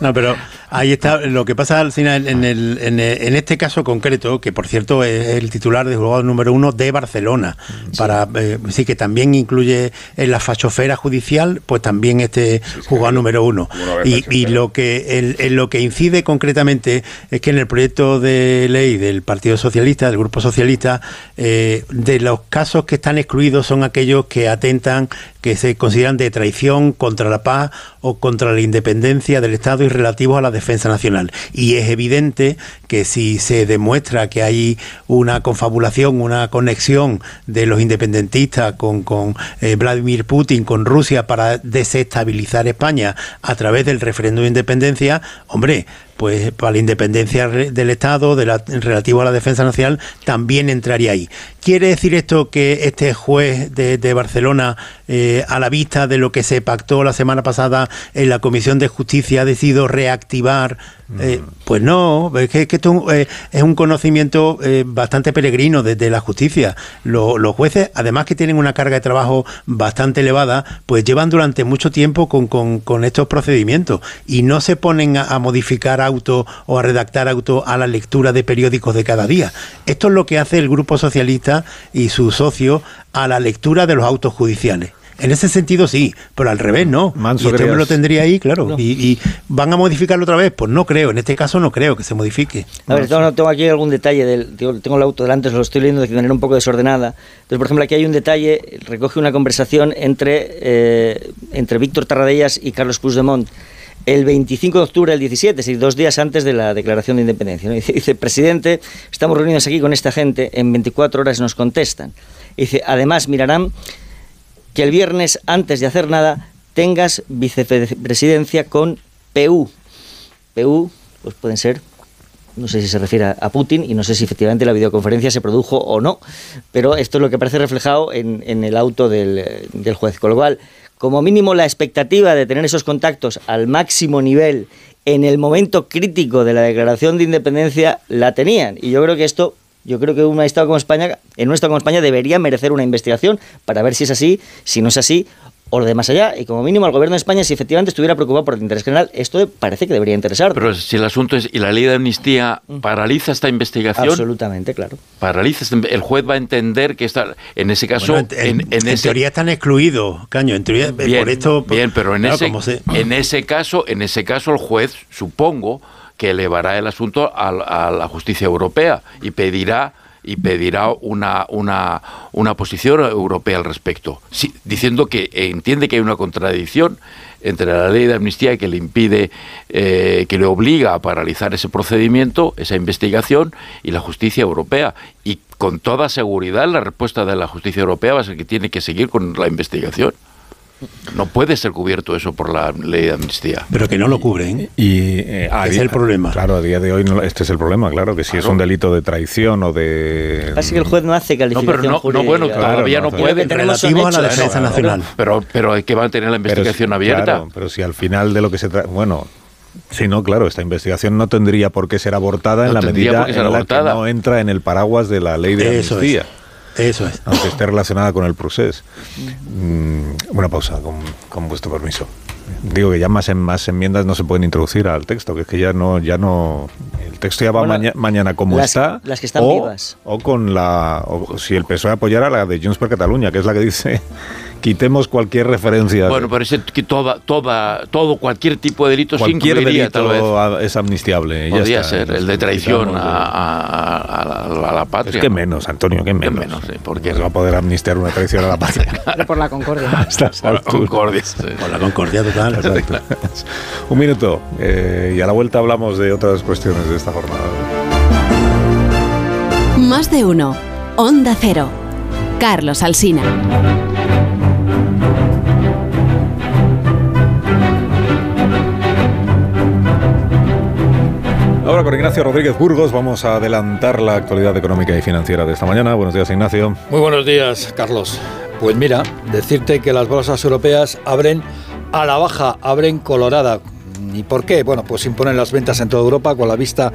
No, pero ahí está. Lo que pasa al final en, el, en, el- en este caso concreto, que por cierto es el titular de juzgado número uno de Barcelona, para eh, sí que también incluye en la fachofera judicial, pues también este juzgado número uno. Y, y lo que en, en lo que incide concretamente es que en el proyecto de ley del Partido Socialista, del Grupo Socialista, eh, de los casos que están excluidos son aquellos que atentan, que se consideran de traición contra la paz o contra la independencia del Estado y relativos a la defensa nacional. Y es evidente que si se demuestra que hay una confabulación, una conexión de los independentistas con, con eh, Vladimir Putin, con Rusia para desestabilizar España a través del referéndum de independencia, hombre, pues para la independencia del Estado, de la, relativo a la defensa nacional, también entraría ahí. ¿Quiere decir esto que este juez de, de Barcelona, eh, a la vista de lo que se pactó la semana pasada en la Comisión de Justicia, ha decidido reactivar? Eh, pues no, es que, es que esto eh, es un conocimiento eh, bastante peregrino desde la justicia. Lo- los jueces, además que tienen una carga de trabajo bastante elevada, pues llevan durante mucho tiempo con, con- con estos procedimientos y no se ponen a, a modificar auto o a redactar auto a la lectura de periódicos de cada día. Esto es lo que hace el Grupo Socialista y su socio a la lectura de los autos judiciales. En ese sentido sí, pero al revés no. Manso y este hombre lo tendría ahí, claro. Y, y van a modificarlo otra vez, pues no creo. En este caso no creo que se modifique. A ver, tengo, tengo aquí algún detalle, del, tengo, el auto delante, lo estoy leyendo de manera un poco desordenada. Entonces, por ejemplo, aquí hay un detalle, recoge una conversación entre, eh, entre Víctor Tarradellas y Carlos Puigdemont el 25 de octubre del 17, es decir, dos días antes de la declaración de independencia. ¿no? Dice, dice, presidente, estamos reunidos aquí con esta gente, en 24 horas nos contestan. Dice, además mirarán que el viernes, antes de hacer nada, tengas vicepresidencia con PU. PU, pues pueden ser no sé si se refiere a Putin y no sé si efectivamente la videoconferencia se produjo o no, pero esto es lo que parece reflejado en, el auto del, del, juez. Con lo cual, como mínimo la expectativa de tener esos contactos al máximo nivel en el momento crítico de la declaración de independencia la tenían. Y yo creo que esto yo creo que un Estado como España, en un Estado como España, debería merecer una investigación para ver si es así, si no es así, o de más allá, y como mínimo al gobierno de España, si efectivamente estuviera preocupado por el interés general, esto parece que debería interesar. Pero si el asunto es, ¿y la ley de amnistía mm. paraliza esta investigación? Absolutamente, claro. Paraliza, el juez va a entender que está, en ese caso... en, teoría están excluidos, Caño, en teoría, bien, por esto... Bien, pero en, ese, en ese caso, en ese caso el juez, supongo, que elevará el asunto a la justicia europea y pedirá y pedirá una, una, una posición europea al respecto, diciendo que entiende que hay una contradicción entre la ley de amnistía que le impide, eh, que le obliga a paralizar ese procedimiento, esa investigación, y la justicia europea. Y con toda seguridad la respuesta de la justicia europea va a ser que tiene que seguir con la investigación. No puede ser cubierto eso por la ley de amnistía. Pero que no lo cubren. Y eh, es el problema. Claro, a día de hoy este es el problema, claro, que si es un delito de traición o de... Así que el juez no hace calificación no, pero no, bueno, todavía no, puede. Relativo a la defensa nacional. Pero, pero hay que mantener la investigación abierta. Claro, pero si al final de lo que se trata... Bueno, Sí, no, claro, esta investigación no tendría por qué ser abortada en la medida en la que no entra en el paraguas de la ley de amnistía. Eso es. Aunque esté relacionada con el procés. Mm, una pausa, con, con vuestro permiso. Digo que ya más, en, más enmiendas no se pueden introducir al texto, que es que ya no, ya no, el texto ya va mañana como está. Las que están vivas. O con la, o si el PSOE apoyara la de Junts per Cataluña, que es la que dice quitemos cualquier referencia. Bueno, parece que toda, toda, todo, cualquier tipo de delito cualquier delito es amnistiable. Podría ser, el de traición a, la, patria. Es que menos, Antonio, que menos. menos porque se va a poder amnistiar una traición a la patria. Por la concordia. por la concordia. Por la concordia total. Un minuto eh, y a la vuelta hablamos de otras cuestiones de esta jornada. Más de uno. Onda Cero. Carlos Alsina. Ahora con Ignacio Rodríguez Burgos vamos a adelantar la actualidad económica y financiera de esta mañana. Buenos días, Ignacio. Muy buenos días, Carlos. Pues mira, decirte que las bolsas europeas abren a la baja, abren colorada. ¿Y por qué? Bueno, pues imponen las ventas en toda Europa con la vista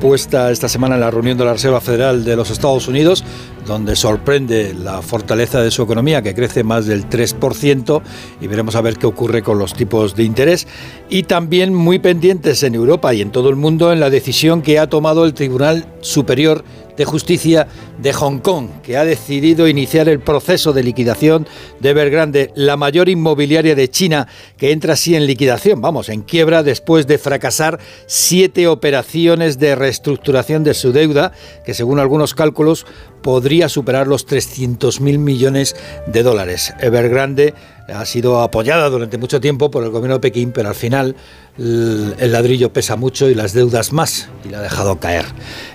puesta esta semana en la reunión de la Reserva Federal de los Estados Unidos, donde sorprende la fortaleza de su economía, que crece más del 3%, y veremos a ver qué ocurre con los tipos de interés. Y también muy pendientes en Europa y en todo el mundo en la decisión que ha tomado el Tribunal Superior de Justicia de Hong Kong, que ha decidido iniciar el proceso de liquidación de Evergrande, la mayor inmobiliaria de China, que entra así en liquidación, vamos, en quiebra después de fracasar siete operaciones de reestructuración de su deuda, que según algunos cálculos podría superar los 300.000 millones de dólares. Evergrande ha sido apoyada durante mucho tiempo por el gobierno de Pekín, pero al final el ladrillo pesa mucho y las deudas más, y la ha dejado caer.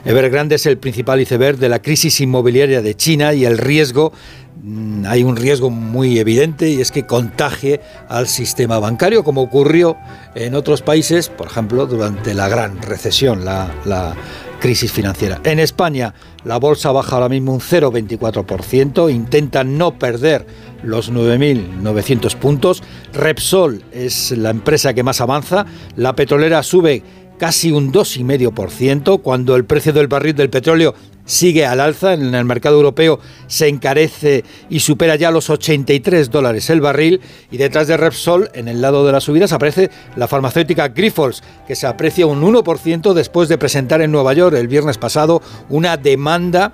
Evergrande es el principal iceberg de la crisis inmobiliaria de China y el riesgo, mm, hay un riesgo muy evidente y es que contagie al sistema bancario, como ocurrió en otros países, por ejemplo, durante la gran recesión, crisis financiera. En España, la bolsa baja ahora mismo un 0,24%, intenta no perder los 9.900 puntos. Repsol es la empresa que más avanza, la petrolera sube casi un 2,5%, cuando el precio del barril del petróleo sigue al alza, en el mercado europeo se encarece y supera ya los 83 dólares el barril, y detrás de Repsol, en el lado de las subidas, aparece la farmacéutica Grifols, que se aprecia un 1% después de presentar en Nueva York el viernes pasado una demanda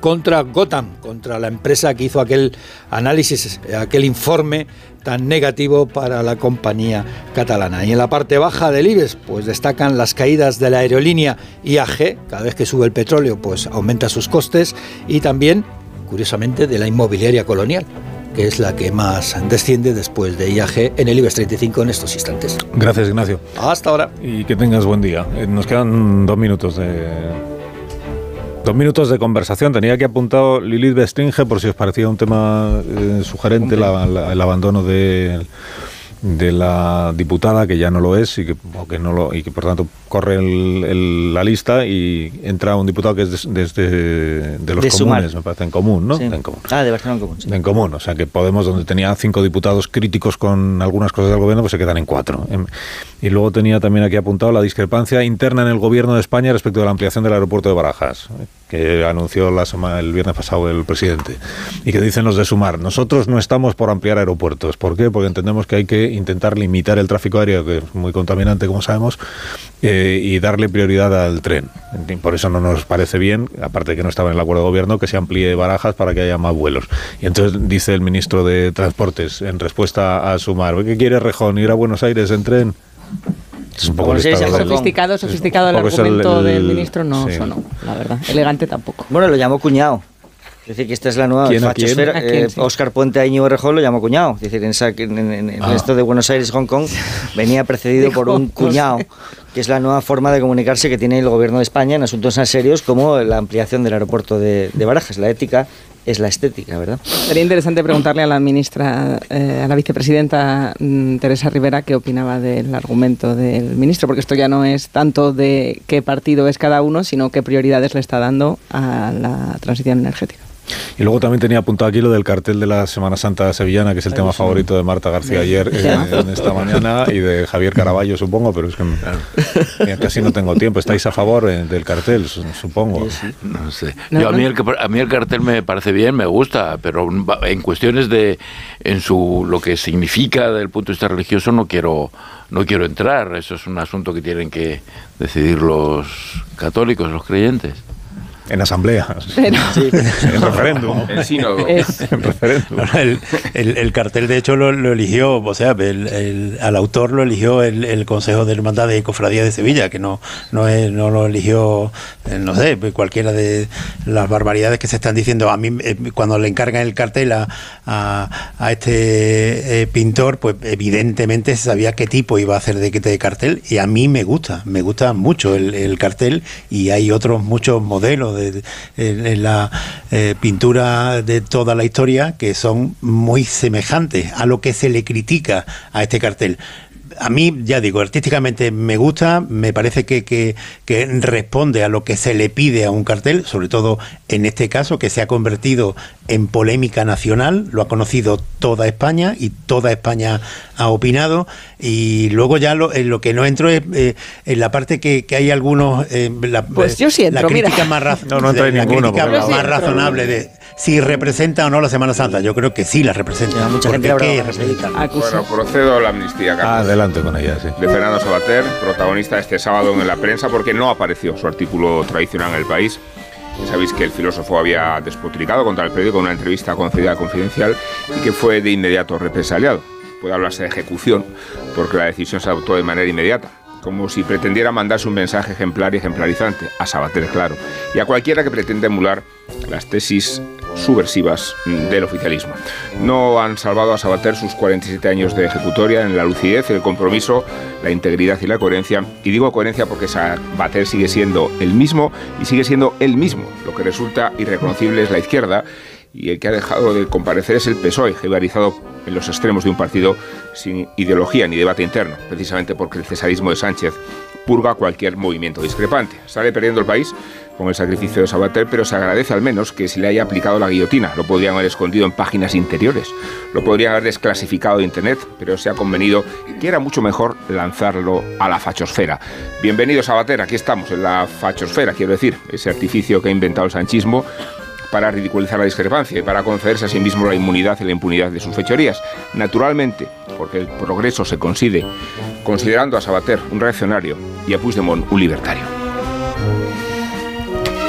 contra Gotham, contra la empresa que hizo aquel análisis, aquel informe tan negativo para la compañía catalana. Y en la parte baja del IBEX, pues destacan las caídas de la aerolínea IAG, cada vez que sube el petróleo, pues aumenta sus costes, y también, curiosamente, de la inmobiliaria colonial que es la que más desciende después de IAG en el IBEX 35 en estos instantes. Gracias, Ignacio. Hasta ahora. Y que tengas buen día. Eh, nos quedan dos minutos de Dos minutos de conversación. Tenía que apuntado Lilith Bestringe por si os parecía un tema eh, sugerente la- la- el abandono de, de la diputada, que ya no lo es y que, o que no lo, y que por tanto corre el- el- la lista y entra un diputado que es de, los De Sumar. comunes, me parece, en común, ¿no? Sí. En común. Ah, de Barcelona en Común. sí. En común, o sea que Podemos, donde tenía cinco diputados críticos con algunas cosas del gobierno, pues se quedan en cuatro. Y luego tenía también aquí apuntado la discrepancia interna en el gobierno de España respecto de la ampliación del aeropuerto de Barajas, que anunció la semana, el viernes pasado el presidente. Y que dicen los de Sumar, nosotros no estamos por ampliar aeropuertos. ¿Por qué? Porque entendemos que hay que intentar limitar el tráfico aéreo, que es muy contaminante, como sabemos, eh, y darle prioridad al tren. Por eso no nos parece bien, aparte de que no estaba en el acuerdo de gobierno, que se amplíe Barajas para que haya más vuelos. Y entonces dice el ministro de Transportes, en respuesta a Sumar, ¿qué quiere Rejón? ¿Ir a Buenos Aires en tren? Es un poco el Sofisticado, sofisticado el un poco es el- argumento del el- ministro no sí. sonó, la verdad. Elegante tampoco. Bueno, lo llamó cuñado. Es decir, que esta es la nueva ¿Quién a quién? fachosfera. ¿A quién, Eh, sí? Oscar Puente a Íñigo Rejón lo llamó cuñado. Es decir, en, esa- en- en- en Ah. esto de Buenos Aires, Hong Kong, venía precedido por un cuñado, que es la nueva forma de comunicarse que tiene el gobierno de España en asuntos tan serios como la ampliación del aeropuerto de, de Barajas. La ética es la estética, ¿verdad? Sería interesante preguntarle a la ministra, eh, a la vicepresidenta mm, Teresa Rivera, qué opinaba del argumento del ministro, porque esto ya no es tanto de qué partido es cada uno, sino qué prioridades le está dando a la transición energética. Y luego también tenía apuntado aquí lo del cartel de la Semana Santa sevillana, que es el tema favorito de Marta García ayer eh, en esta mañana y de Javier Caraballo, supongo, pero es que casi no tengo tiempo. ¿Estáis a favor eh, del cartel, su- supongo? No sé. No, Yo, a, mí el, que- a mí el cartel me parece bien, me gusta, pero en cuestiones de en su lo que significa desde el punto de vista religioso no quiero no quiero entrar. Eso es un asunto que tienen que decidir los católicos, los creyentes. En asamblea, Pero- en referéndum. Sínodo. En referéndum. Bueno, el, el- el cartel, de hecho, lo, lo eligió, o sea, el- el- al autor lo eligió el, el Consejo de Hermandad de Cofradía de Sevilla, que no, no, es- no lo eligió, eh, no sé, pues cualquiera de las barbaridades que se están diciendo. A mí, eh, cuando le encargan el cartel a, a- a este eh, pintor, pues evidentemente se sabía qué tipo iba a hacer de, de cartel, y a mí me gusta, me gusta mucho el, el cartel, y hay otros muchos modelos de, la eh, pintura de toda la historia que son muy semejantes a lo que se le critica a este cartel. A mí, ya digo, artísticamente me gusta, me parece que, que- que responde a lo que se le pide a un cartel, sobre todo en este caso, que se ha convertido en polémica nacional, lo ha conocido toda España y toda España ha opinado. Y luego ya lo, en lo que no entro es eh, en la parte que, que hay algunos... eh, la, Pues yo sí la entro, mira. crítica más, raz- No, no en la ninguno, crítica más entro. razonable de si representa o no la Semana Santa. Yo creo que sí la representa. Ya, mucha gente habrá ¿qué representa? Bueno, procedo a la amnistía, Carlos. Ah, adelante con ella, sí. de Fernando Sabater, protagonista este sábado en la prensa, porque no apareció su artículo tradicional en el país. Ya sabéis que el filósofo había despotricado contra el periódico en una entrevista concedida confidencial y que fue de inmediato represaliado. Puede hablarse de ejecución, porque la decisión se adoptó de manera inmediata, como si pretendiera mandarse un mensaje ejemplar y ejemplarizante, a Sabater, claro, y a cualquiera que pretenda emular las tesis subversivas del oficialismo. No han salvado a Sabater sus 47 años de ejecutoria en la lucidez, el compromiso, la integridad y la coherencia. Y digo coherencia porque Sabater sigue siendo el mismo y sigue siendo el mismo. Lo que resulta irreconocible es la izquierda y el que ha dejado de comparecer es el PSOE, jebarizado en los extremos de un partido sin ideología ni debate interno, precisamente porque el cesarismo de Sánchez purga cualquier movimiento discrepante. Sale perdiendo el país con el sacrificio de Sabater, pero se agradece al menos que se le haya aplicado la guillotina. Lo podrían haber escondido en páginas interiores, lo podrían haber desclasificado de Internet, pero se ha convenido que era mucho mejor lanzarlo a la fachosfera. Bienvenido Sabater, aquí estamos en la fachosfera, quiero decir, ese artificio que ha inventado el sanchismo para ridiculizar la discrepancia y para concederse a sí mismo la inmunidad y la impunidad de sus fechorías. Naturalmente, porque el progreso se consigue considerando a Sabater un reaccionario y a Puigdemont un libertario.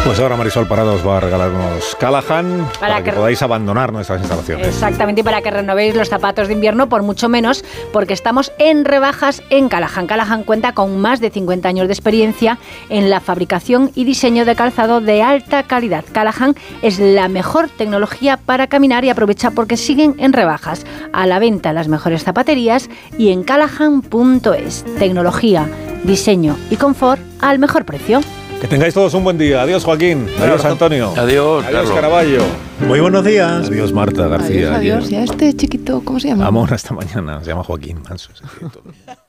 Pues ahora Marisol Parada os va a regalar unos Callahan para, Para que, que- podáis abandonar nuestras instalaciones. Exactamente, y para que renovéis los zapatos de invierno por mucho menos, porque estamos en rebajas en Callahan. Callahan cuenta con más de 50 años de experiencia en la fabricación y diseño de calzado de alta calidad. Callahan es la mejor tecnología para caminar y aprovecha porque siguen en rebajas. A la venta las mejores zapaterías y en callahan.es. Tecnología, diseño y confort al mejor precio. Que tengáis todos un buen día. Adiós, Joaquín. Adiós, Antonio. Adiós, Adiós. Caraballo. Muy buenos días. Adiós, Marta García. Adiós, adiós. ¿Y a este chiquito cómo se llama? Vamos hasta mañana. Se llama Joaquín Manso.